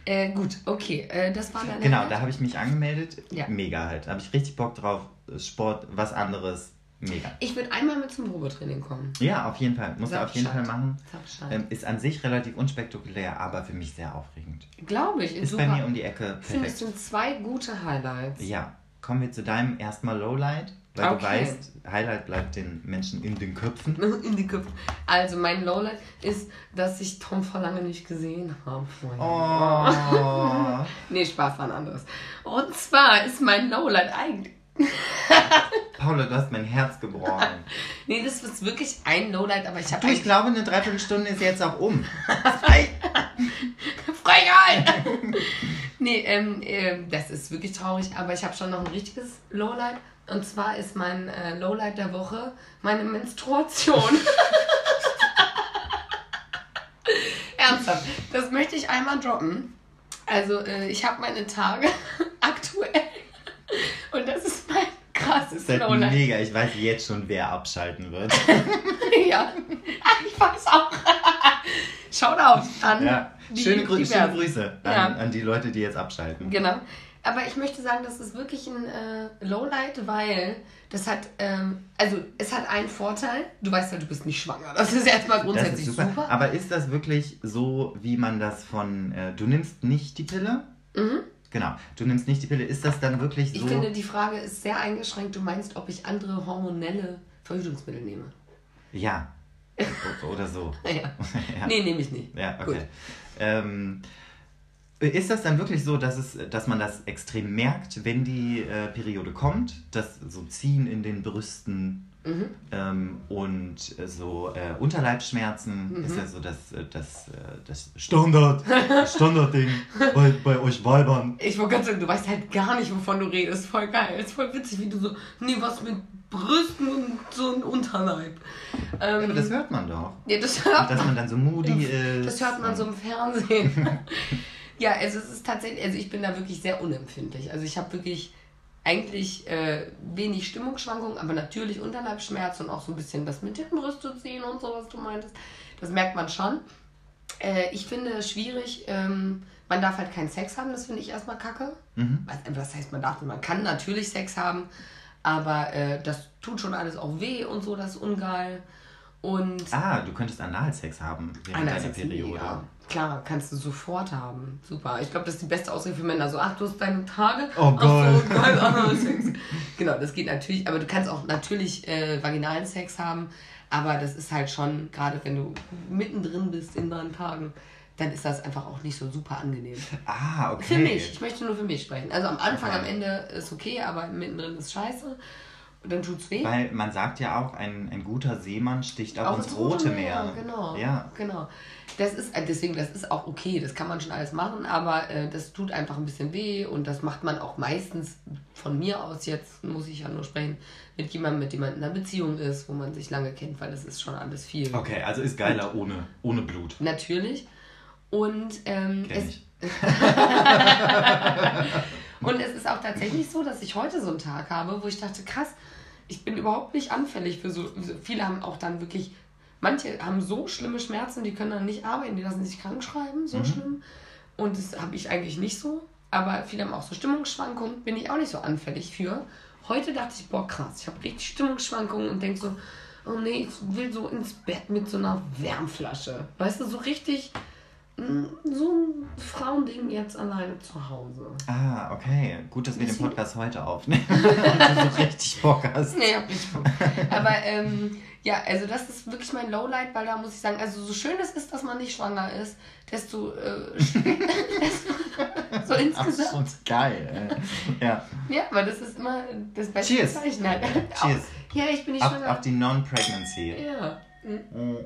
Äh, gut, okay. Äh, das war deine Genau, da habe ich mich angemeldet. Ja. Mega halt. Da habe ich richtig Bock drauf. Sport, was anderes. Mega. Ich würde einmal mit zum Probetraining kommen. Ja, auf jeden Fall. Muss er auf jeden Fall machen. Ähm, ist an sich relativ unspektakulär, aber für mich sehr aufregend. Glaube ich. Ist super. bei mir um die Ecke perfekt. sind zwei gute Highlights. Ja, kommen wir zu deinem erstmal Lowlight, weil Okay. du weißt, Highlight bleibt den Menschen in den Köpfen. In die Köpfe. Also, mein Lowlight ist, dass ich Tom vor lange nicht gesehen habe. Oh. Nee, Spaß war ein anderes. Und zwar ist mein Lowlight eigentlich. Paula, du hast mein Herz gebrochen. Nee, das ist wirklich ein Lowlight, aber ich habe ich glaube, eine Dreiviertelstunde ist jetzt auch um. Freiheit! nee, ähm, ähm, das ist wirklich traurig, aber ich habe schon noch ein richtiges Lowlight. Und zwar ist mein äh, Lowlight der Woche meine Menstruation. Ernsthaft, das möchte ich einmal droppen. Also, äh, ich habe meine Tage aktuell. Und das ist mein krasses Das ist halt Lowlight. mega. Ich weiß jetzt schon, wer abschalten wird. ja, Ach, ich weiß auch. Shoutout an Ja. die Schöne, diversen. schöne Grüße an, Ja. an die Leute, die jetzt abschalten. Genau. Aber ich möchte sagen, das ist wirklich ein äh, Lowlight, weil das hat, ähm, also es hat einen Vorteil. Du weißt ja, du bist nicht schwanger. Das ist erstmal grundsätzlich super. super. Aber ist das wirklich so, wie man das von. Äh, du nimmst nicht die Pille? Mhm. Genau. Du nimmst nicht die Pille. Ist das dann wirklich Ich so? finde, die Frage ist sehr eingeschränkt. Du meinst, ob ich andere hormonelle Verhütungsmittel nehme. Ja. Oder so. Ja. ja. Nee, nehme ich nicht. Ja, Gut. okay. Ähm, ist das dann wirklich so, dass, es, dass man das extrem merkt, wenn die äh, Periode kommt? Das so Ziehen in den Brüsten Mhm. ähm, und so äh, Unterleibsschmerzen Mhm. ist ja so das, äh, das, äh, das Standard, Standardding bei, bei euch Weibern. Ich wollte gerade sagen, du weißt halt gar nicht, wovon du redest. Voll geil. Ist voll witzig, wie du so, nee, was mit Brüsten und so ein Unterleib. Ähm, Aber das hört man doch. ja, das hört Und dass man dann so moody ist. Das hört man so im Fernsehen. ja, also es ist tatsächlich, also ich bin da wirklich sehr unempfindlich. Also ich habe wirklich eigentlich äh, wenig Stimmungsschwankungen, aber natürlich Unterleibsschmerz und auch so ein bisschen das mit den Brüste ziehen und so, was du meintest. Das merkt man schon. Äh, ich finde es schwierig, ähm, man darf halt keinen Sex haben, das finde ich erstmal kacke. Mhm. Was, heißt, man darf, man kann natürlich Sex haben, aber äh, das tut schon alles auch weh und so, das ist ungeil. Und Ah, du könntest Analsex haben während deiner Einerseits Periode. mega. Klar, kannst du sofort haben. Super. Ich glaube, das ist die beste Ausrede für Männer. So, ach, du hast deine Tage. Oh Ach so, Gott. geil, Analsex. genau, das geht natürlich. Aber du kannst auch natürlich äh, vaginalen Sex haben. Aber das ist halt schon, gerade wenn du mittendrin bist in deinen Tagen, dann ist das einfach auch nicht so super angenehm. Ah, okay. Für mich. Ich möchte nur für mich sprechen. Also am Anfang, Okay. am Ende ist okay, aber mittendrin ist scheiße. Und dann tut's weh. Weil man sagt ja auch, ein, ein guter Seemann sticht auch, Auch ins Rote Meer. Genau. Ja. Genau. Das ist, äh, deswegen, das ist auch okay, das kann man schon alles machen, aber äh, das tut einfach ein bisschen weh und das macht man auch meistens von mir aus jetzt, muss ich ja nur sprechen, mit jemandem, mit dem man in einer Beziehung ist, wo man sich lange kennt, weil das ist schon alles viel. Okay, also ist geiler ohne, ohne Blut. Natürlich. Und ähm, Kenn es, ich. und es ist auch tatsächlich so, dass ich heute so einen Tag habe, wo ich dachte, krass, ich bin überhaupt nicht anfällig für so. Viele haben auch dann wirklich, manche haben so schlimme Schmerzen, die können dann nicht arbeiten, die lassen sich krank schreiben, so Mhm. schlimm. Und das habe ich eigentlich nicht so. Aber viele haben auch so Stimmungsschwankungen, bin ich auch nicht so anfällig für. Heute dachte ich, boah, krass, ich habe richtig Stimmungsschwankungen und denke so, oh nee, ich will so ins Bett mit so einer Wärmflasche. Weißt du, so richtig so ein Frauending jetzt alleine zu Hause. Ah, okay. Gut, dass wir den Podcast heute aufnehmen. Du richtig Bock hast. Nee, hab nicht Bock. Aber ähm, ja, also das ist wirklich mein Lowlight, weil da muss ich sagen, also so schön es ist, dass man nicht schwanger ist, desto, äh, so Ach, insgesamt. schon geil. ey. Ja. Ja, aber das ist immer das beste Cheers. Zeichen. Halt. Cheers. Ja, ich bin nicht Auf, schwanger. auf die Non-Pregnancy. ja. Mhm.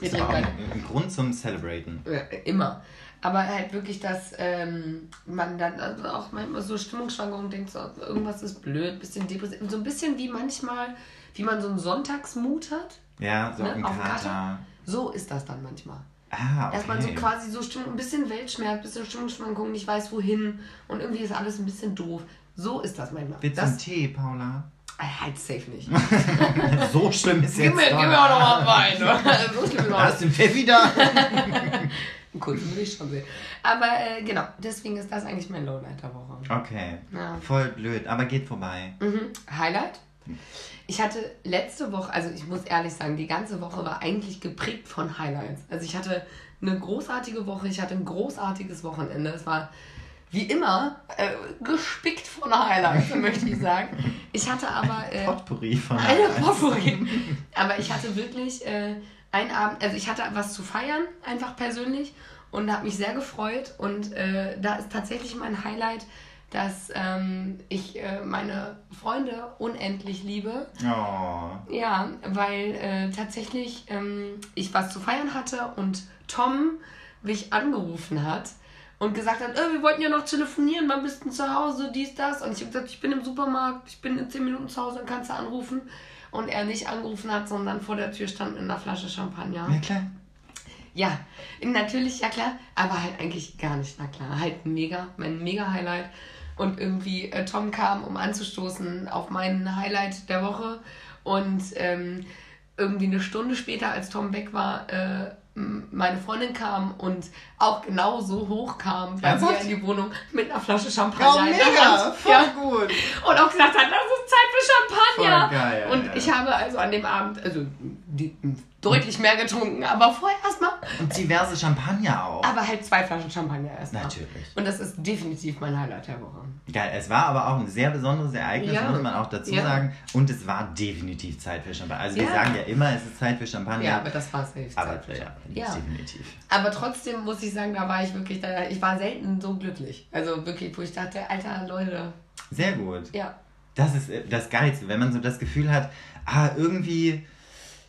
Wir Ist aber auch trinken ein, ein Grund zum Celebraten. Ja, immer. Aber halt wirklich, dass ähm, man dann also auch manchmal so Stimmungsschwankungen denkt, so, irgendwas ist blöd, bisschen depressiv. So ein bisschen wie manchmal, wie man so einen Sonntagsmut hat. Ja, so Ne, dem Kater. So ist das dann manchmal. Ah, okay. Dass man so quasi so Stimmung, ein bisschen Weltschmerz, ein bisschen Stimmungsschwankungen, nicht weiß wohin und irgendwie ist alles ein bisschen doof. So ist das manchmal. Willst du einen das Tee, Paula? Halt safe nicht. so schlimm ist gib, jetzt mir, gib doch mir auch noch mal Wein. so schlimm ist hast du den Pfeffi da. Kurz will ich schon sehen. Aber äh, genau, deswegen ist das eigentlich mein Lowlight der Woche. Okay. Ja. Voll blöd, aber geht vorbei. Mhm. Highlight? Ich hatte letzte Woche, also ich muss ehrlich sagen, die ganze Woche war eigentlich geprägt von Highlights. Also ich hatte eine großartige Woche, ich hatte ein großartiges Wochenende. Es war wie immer äh, gespickt von Highlights, möchte ich sagen. Ich hatte aber äh, Potpourri von eine Highlights. Potpourri. Aber ich hatte wirklich äh, einen Abend, also ich hatte was zu feiern, einfach persönlich und habe mich sehr gefreut. Und äh, da ist tatsächlich mein Highlight, dass ähm, ich äh, meine Freunde unendlich liebe. Oh. Ja, weil äh, tatsächlich ähm, ich was zu feiern hatte und Tom mich angerufen hat und gesagt hat, äh, wir wollten ja noch telefonieren, wann bist du zu Hause, dies, das. Und ich habe gesagt, ich bin im Supermarkt, ich bin in 10 Minuten zu Hause, dann kannst du anrufen. Und er nicht angerufen hat, sondern vor der Tür stand mit einer Flasche Champagner. Ja, klar. Ja, natürlich, ja klar, aber halt eigentlich gar nicht, na klar. Halt mega, mein mega Highlight. Und irgendwie äh, Tom kam, um anzustoßen auf mein Highlight der Woche. Und ähm, irgendwie eine Stunde später, als Tom weg war, äh, meine Freundin kam und auch genauso so hoch kam bei mir in die Wohnung mit einer Flasche Champagner. Oh, mega. Voll Ja. gut. Und auch gesagt hat, das ist Zeit für Champagner. Geil, und ja. ich habe also an dem Abend also die, deutlich mehr getrunken, aber vorher erstmal. Und diverse Champagner auch. Aber halt zwei Flaschen Champagner erstmal. Natürlich. Und das ist definitiv mein Highlight der Woche. Geil, es war aber auch ein sehr besonderes Ereignis, Ja. muss man auch dazu Ja. sagen. Und es war definitiv Zeit für Champagner. Also wir Ja. sagen ja immer, es ist Zeit für Champagner. Ja, aber das war safe. aber Zeit für ja. ja. definitiv. Aber trotzdem muss ich sagen, da war ich wirklich, da, ich war selten so glücklich. Also wirklich, wo ich dachte, alter Leute, Sehr gut. ja. Das ist äh, das Geilste, wenn man so das Gefühl hat, ah, irgendwie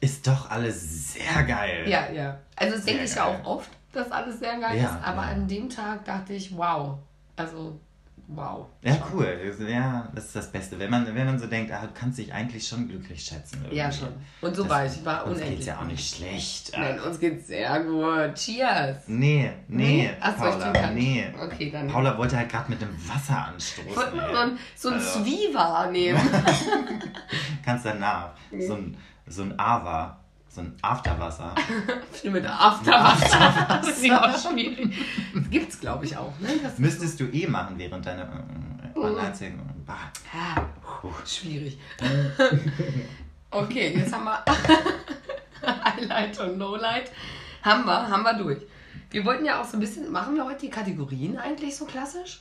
ist doch alles sehr geil. Ja, ja. Also das Sehr denke ich ja auch oft, dass alles sehr geil Ja, ist. Aber ja. an dem Tag dachte ich, wow. Also, wow. Ja, cool. Also, Ja, das ist das Beste. Wenn man, wenn man so denkt, ah, du kannst dich eigentlich schon glücklich schätzen. Irgendwie. Ja, schon. Und so Das- war ich. Ich war Uns unendlich. geht's ja auch nicht schlecht. Nein, uns geht's sehr gut. Cheers. Nee, nee, Achso, Paula, nicht. nee. Okay, dann. Paula wollte halt gerade mit dem Wasser ich anstoßen. wollte mal ey. so ein, so ein Also. Zwiebel nehmen. Kannst danach. So ein, so ein Ava, so ein Afterwasser. Mit Afterwasser. Das ist ja auch schwierig. Das gibt's, glaube ich, auch. Ne? Das Müsstest du eh machen während deiner äh, Oh. Erzählung. Bah. Ah, schwierig. Okay, jetzt haben wir Highlight und Lowlight. Haben wir, haben wir durch. Wir wollten ja auch so ein bisschen, machen wir heute die Kategorien eigentlich so klassisch?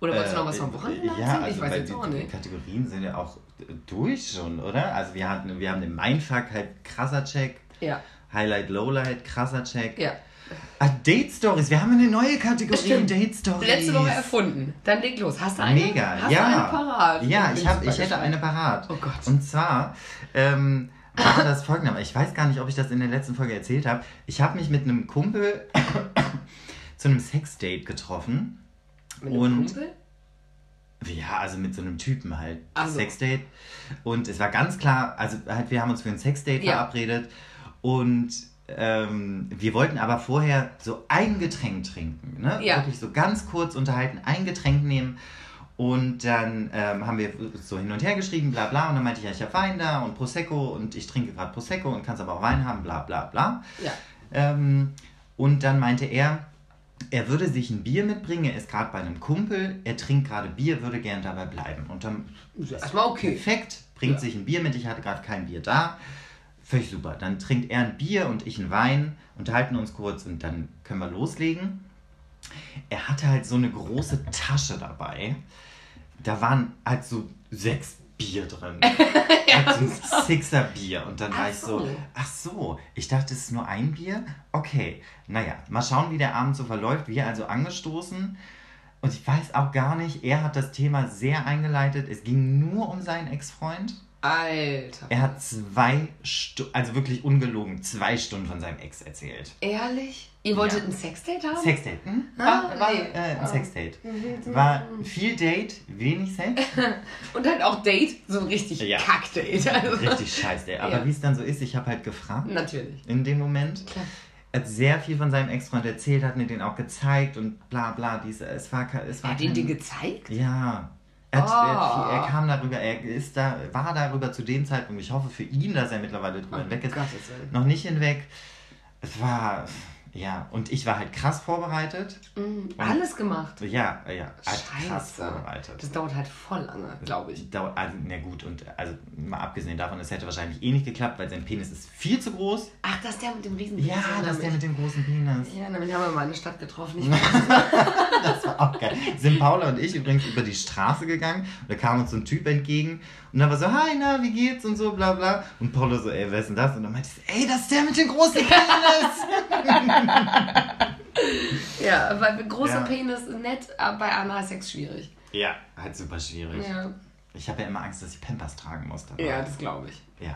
Oder wolltest du noch was vom Wochenende Äh, Ja, also ich weiß jetzt die, auch die nicht. Kategorien sind ja auch durch schon, oder? Also wir hatten, wir haben den Mindfuck halt krasser Check, Ja, Highlight, Lowlight, krasser Check. ja. Ah, Date Stories, wir haben eine neue Kategorie, Stimmt. Date Stories. Letzte Woche erfunden. Dann leg los. Hast du eine? Mega, Hast ja. eine parat? Ja, ich, hab, ich hätte gespannt. eine parat. Oh Gott. Und zwar ähm, war das folgende, ich weiß gar nicht, ob ich das in der letzten Folge erzählt habe. Ich habe mich mit einem Kumpel zu einem Sexdate getroffen. Mit einem und Kumpel? ja, also mit so einem Typen halt. Ach so. Sexdate. Und es war ganz klar, also halt, wir haben uns für ein Sexdate Ja. verabredet. Und ähm, wir wollten aber vorher so ein Getränk trinken. Ne? Ja. Wirklich so ganz kurz unterhalten, ein Getränk nehmen. Und dann ähm, haben wir so hin und her geschrieben, bla bla. Und dann meinte ich, ja, ich habe Wein da und Prosecco und ich trinke gerade Prosecco und kannst aber auch Wein haben, bla bla bla. Ja. Ähm, und dann meinte er, er würde sich ein Bier mitbringen, er ist gerade bei einem Kumpel, er trinkt gerade Bier, würde gern dabei bleiben. Und dann Ist Erstmal okay. perfekt, bringt Ja. sich ein Bier mit, ich hatte gerade kein Bier da. Völlig super. Dann trinkt er ein Bier und ich einen Wein, unterhalten uns kurz und dann können wir loslegen. Er hatte halt so eine große Tasche dabei. Da waren halt so sechs Bier drin. halt so ein Sixer Bier. Und dann Ach war ich so, so. ach so, ich dachte, es ist nur ein Bier. Okay, naja, mal schauen, wie der Abend so verläuft. Wir also angestoßen. Und ich weiß auch gar nicht, er hat das Thema sehr eingeleitet. Es ging nur um seinen Ex-Freund. Alter. Er hat zwei Stunden, also wirklich ungelogen, zwei Stunden von seinem Ex erzählt. Ehrlich? Ihr wolltet Ja. ein Sexdate haben? Sexdate, hm? Ah, War, war nee. äh, ein Ah. Sexdate. War viel Date, wenig Sex. Und dann auch Date, so ein richtig Ja. Kackdate. Also, Richtig scheiße, ey. Aber Ja. wie es dann so ist, ich habe halt gefragt Natürlich. in dem Moment. Klar. Er hat sehr viel von seinem Ex-Freund erzählt, hat mir den auch gezeigt und bla bla. Dies, es war, es war Hat ihn dir gezeigt? Ja. Er, hat, er, Oh. viel- er kam darüber, er ist da, war darüber zu dem Zeitpunkt, ich hoffe für ihn, dass er mittlerweile drüber hinweg ist, Gottes Willen. noch nicht hinweg. Es war, ja, und ich war halt krass vorbereitet. Mhm. Alles gemacht. Ja, ja, halt krass vorbereitet. Das dauert halt voll lange, glaube ich. Dauert, also, na gut, und also mal abgesehen davon, es hätte wahrscheinlich eh nicht geklappt, weil sein Penis ist viel zu groß. Ach, das ist der mit dem riesen Ja, das ist der mit dem großen Penis. Ja, damit haben wir mal eine Stadt getroffen. Das war auch geil. Sind Paula und ich übrigens über die Straße gegangen und da kam uns so ein Typ entgegen und dann war so, hi, na, wie geht's und so, bla bla. Und Paula so, ey, wer ist denn das? Und dann meinte ich, so, ey, das ist der mit dem großen Penis. ja, weil großer Ja. Penis nett, aber bei Analsex schwierig. ja, halt super schwierig. Ja, Ich habe ja immer Angst, dass ich Pampers tragen muss dabei. ja das glaube ich. Ja.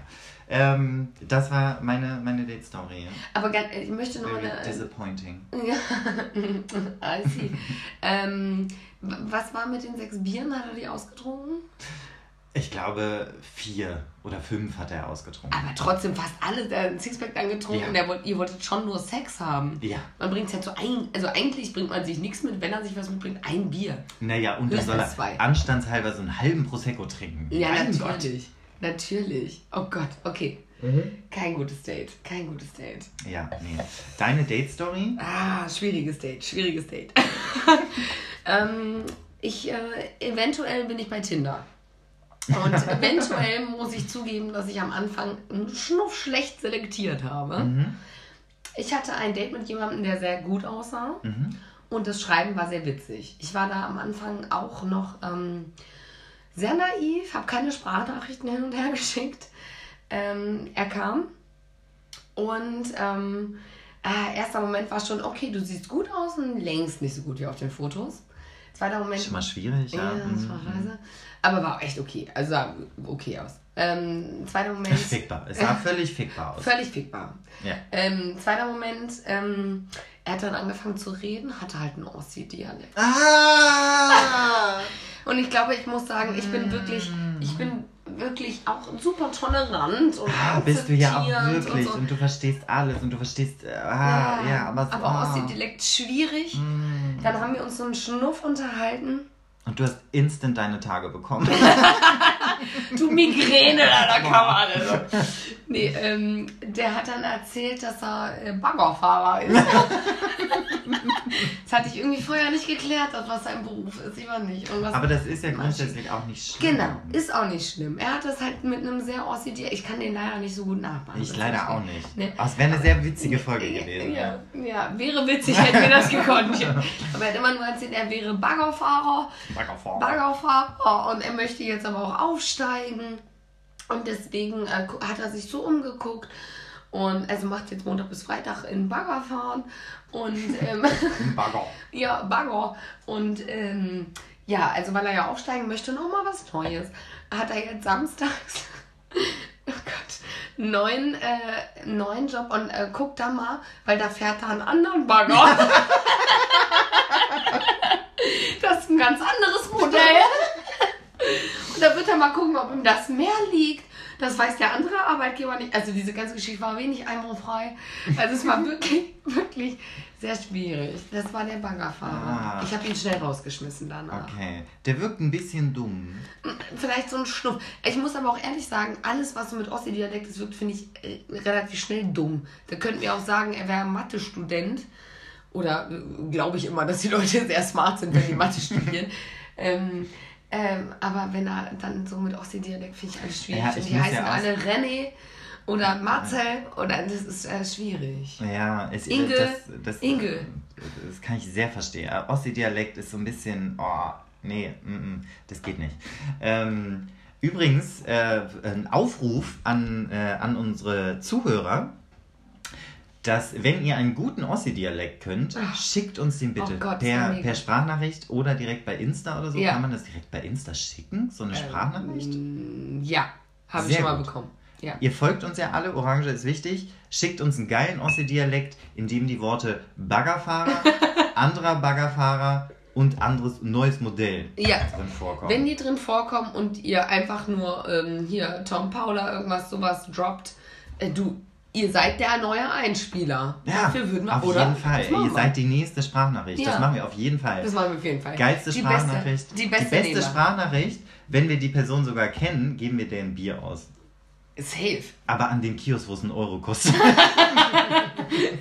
Ähm, das war meine, meine Date-Story. Aber ganz, ich möchte noch Very eine. disappointing. Ja, I see. ähm, was war mit den sechs Bieren? Hat er die ausgetrunken? Ich glaube, vier oder fünf hat er ausgetrunken. Aber trotzdem fast alle, der Sixpack dann getrunken Ja. der ihr wolltet schon nur Sex haben. Ja. Man bringt halt so ein, also eigentlich bringt man sich nichts mit, wenn er sich was mitbringt, ein Bier. Naja, und dann soll er zwei. anstandshalber so einen halben Prosecco trinken. Ja, Mein natürlich. Natürlich. Oh Gott, okay. Kein gutes Date. Kein gutes Date. Gott. Ja, nee. Deine Date-Story? Ah, schwieriges Date, schwieriges Date. ähm, ich, äh, eventuell bin ich bei Tinder. Und eventuell muss ich zugeben, dass ich am Anfang einen Schnuff schlecht selektiert habe. Mhm. Ich hatte ein Date mit jemandem, der sehr gut aussah. Mhm. Und das Schreiben war sehr witzig. Ich war da am Anfang auch noch ähm, sehr naiv, habe keine Sprachnachrichten hin und her geschickt. Ähm, er kam und ähm, äh, erster Moment war schon, okay, du siehst gut aus und längst nicht so gut wie auf den Fotos. Zweiter Moment. Schon mal schwierig, ja. Ja, das war Mhm. scheiße. Aber war echt okay. Also sah okay aus. Ähm, zweiter Moment. Fickbar. Es sah völlig fickbar aus. Völlig fickbar. Ja. Ähm, zweiter Moment, ähm, er hat dann angefangen zu reden, hatte halt einen Aussie-Dialekt. Ah! Und ich glaube, ich muss sagen, ich bin wirklich, ich bin wirklich auch super tolerant und Ah, bist du ja auch wirklich. Und Und, so. du verstehst alles und du verstehst. äh, Ah, ja, aber es aber ah. Aussie-Dialekt schwierig. Mm. Dann haben wir uns so einen Schnuff unterhalten. Und du hast instant deine Tage bekommen. Du Migräne, da, da kann man alles. Nee, ähm, der hat dann erzählt, dass er äh, Baggerfahrer ist. das hatte ich irgendwie vorher nicht geklärt, was sein Beruf ist. Ich weiß nicht. Aber das ist ja grundsätzlich auch nicht schlimm. Genau, ist auch nicht schlimm. Er hat das halt mit einem sehr Aussie Ich kann den leider nicht so gut nachmachen. Ich leider auch nicht. Ne? Aber es wäre eine sehr witzige Folge gewesen. Ja, ja, wäre witzig, hätten wir das gekonnt. Ja. Aber er hat immer nur erzählt, er wäre Baggerfahrer, Baggerfahrer. Baggerfahrer und er möchte jetzt aber auch aufsteigen. Und deswegen äh, hat er sich so umgeguckt und also macht jetzt Montag bis Freitag in Bagger fahren und ähm, Bagger. ja, Bagger. Und ähm, ja, also weil er ja aufsteigen möchte, nochmal was Neues, hat er jetzt samstags, oh Gott, neuen, äh, neuen Job und äh, guckt da mal, weil da fährt er einen anderen Bagger. das ist ein ganz anderes Modell. Da wird er mal gucken, ob ihm das mehr liegt. Das weiß der andere Arbeitgeber nicht. Also diese ganze Geschichte war wenig einwandfrei. Also es war wirklich, wirklich sehr schwierig. Das war der Baggerfahrer. Ah. Ich habe ihn schnell rausgeschmissen danach. Okay. Der wirkt ein bisschen dumm. Vielleicht so ein Schnuff. Ich muss aber auch ehrlich sagen, alles, was so mit Ossi-Dialekt ist, wirkt, finde ich äh, relativ schnell dumm. Da könnten wir auch sagen, er wäre Mathe-Student. Oder äh, glaube ich immer, dass die Leute sehr smart sind, wenn die Mathe studieren. Ähm, ähm, aber wenn er dann so mit Ossi-Dialekt finde ich alles schwierig. Ja, Und ich die muss heißen ja alle René Oder Marcel. Oder das ist äh, schwierig. Ja, es, Inge, das, das, Inge. Das kann ich sehr verstehen. Ossi-Dialekt ist so ein bisschen, oh, nee, mm, mm, das geht nicht. Ähm, übrigens, äh, ein Aufruf an, äh, an unsere Zuhörer, dass wenn ihr einen guten Ossi-Dialekt könnt, Ach. schickt uns den bitte Oh Gott, per, per Sprachnachricht oder direkt bei Insta oder so. Ja. Kann man das direkt bei Insta schicken, so eine Sprachnachricht? Ähm, ja, habe ich schon mal gut. bekommen. Ja. Ihr folgt uns ja alle, Orange ist wichtig. Schickt uns einen geilen Ossi-Dialekt, in dem die Worte Baggerfahrer, anderer Baggerfahrer und anderes neues Modell Ja. drin vorkommen. Wenn die drin vorkommen und ihr einfach nur ähm, hier Tom Paula irgendwas sowas droppt, äh, du, ihr seid der neue Einspieler. ja, Dafür würden wir, auf oder? jeden Fall. Ihr wir. seid die nächste Sprachnachricht. Ja. Das machen wir auf jeden Fall. Das machen wir auf jeden Fall. Geilste die Sprachnachricht. Beste, die beste, die beste. Sprachnachricht. Wenn wir die Person sogar kennen, geben wir denen Bier aus. Safe. Aber an den Kiosk, wo es einen Euro kostet.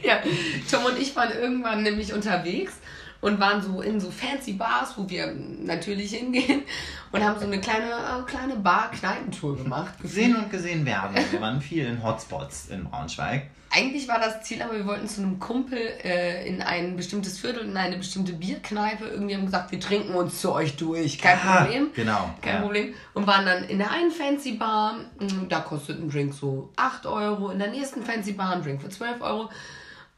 Ja, Tom und ich waren irgendwann nämlich unterwegs und waren so in so fancy Bars, wo wir natürlich hingehen und haben so eine kleine, äh, kleine Bar-Kneipentour gemacht. Gesehen und gesehen werden. Wir waren viel in Hotspots in Braunschweig. Eigentlich war das Ziel, aber wir wollten zu einem Kumpel äh, in ein bestimmtes Viertel, in eine bestimmte Bierkneipe. Irgendwie haben gesagt, wir trinken uns zu euch durch. Kein Ah, Problem. Genau. Kein ja. Problem. Und waren dann in der einen Fancy Bar, mm, da kostet ein Drink so 8 Euro. In der nächsten Fancy Bar ein Drink für 12 Euro.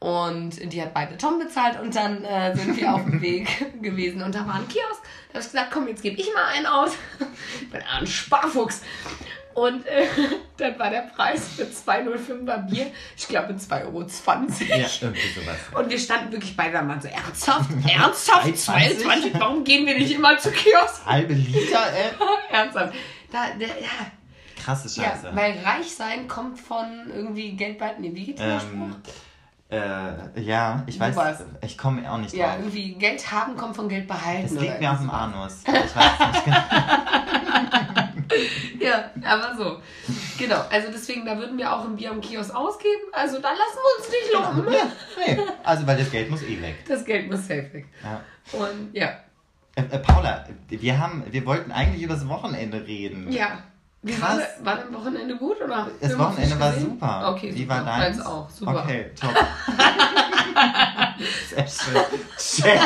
Und die hat beide Tom bezahlt und dann äh, sind wir auf dem Weg gewesen. Und da war ein Kiosk. Da habe ich gesagt, komm, jetzt gebe ich mal einen aus. Ich bin ein Sparfuchs. Und äh, dann war der Preis für 2,05er Bier, ich glaube 2,20 Euro. Ja, irgendwie sowas. Und wir standen wirklich beide am Mann so, ernsthaft? Ernsthaft? 2,20? 22? Warum gehen wir nicht immer zu Kiosk? Halbe Liter, ey. Ernsthaft. Da, der, ja, Krasse ja, Scheiße. weil reich sein kommt von irgendwie Geld bei. Nee, wie geht der Spruch? Äh, ja, ich Du weiß, weißt. ich komme auch nicht Ja, drauf. irgendwie Geld haben kommt von Geld behalten. Es liegt mir auf dem Anus. Ich weiß nicht genau. Ja, aber so. Genau, also deswegen, da würden wir auch ein Bier am Kiosk ausgeben. Also da lassen wir uns nicht loben. Ja, nee. Also, weil das Geld muss eh weg. Das Geld muss safe weg. Ja. Und ja, Äh, äh, Paula, wir, haben, wir wollten eigentlich über das Wochenende reden. ja. Wie Krass. war, war dein Wochenende gut oder? Das Wochenende war super. Okay, Wie war deins? Meins auch, super. Okay, top. Sehr schön. Check.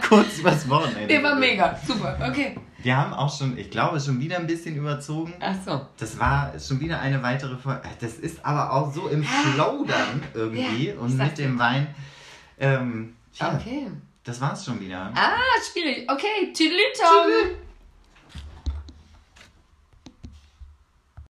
Kurz übers Wochenende. Der war mega, super, okay. Wir haben auch schon, ich glaube, schon wieder ein bisschen überzogen. Ach so. Das war schon wieder eine weitere Folge. Das ist aber auch so im Flow dann irgendwie Ja, und mit dem Wein. Ähm, ja, Okay. das war's schon wieder. Ah, schwierig. Okay, Tüdelütom.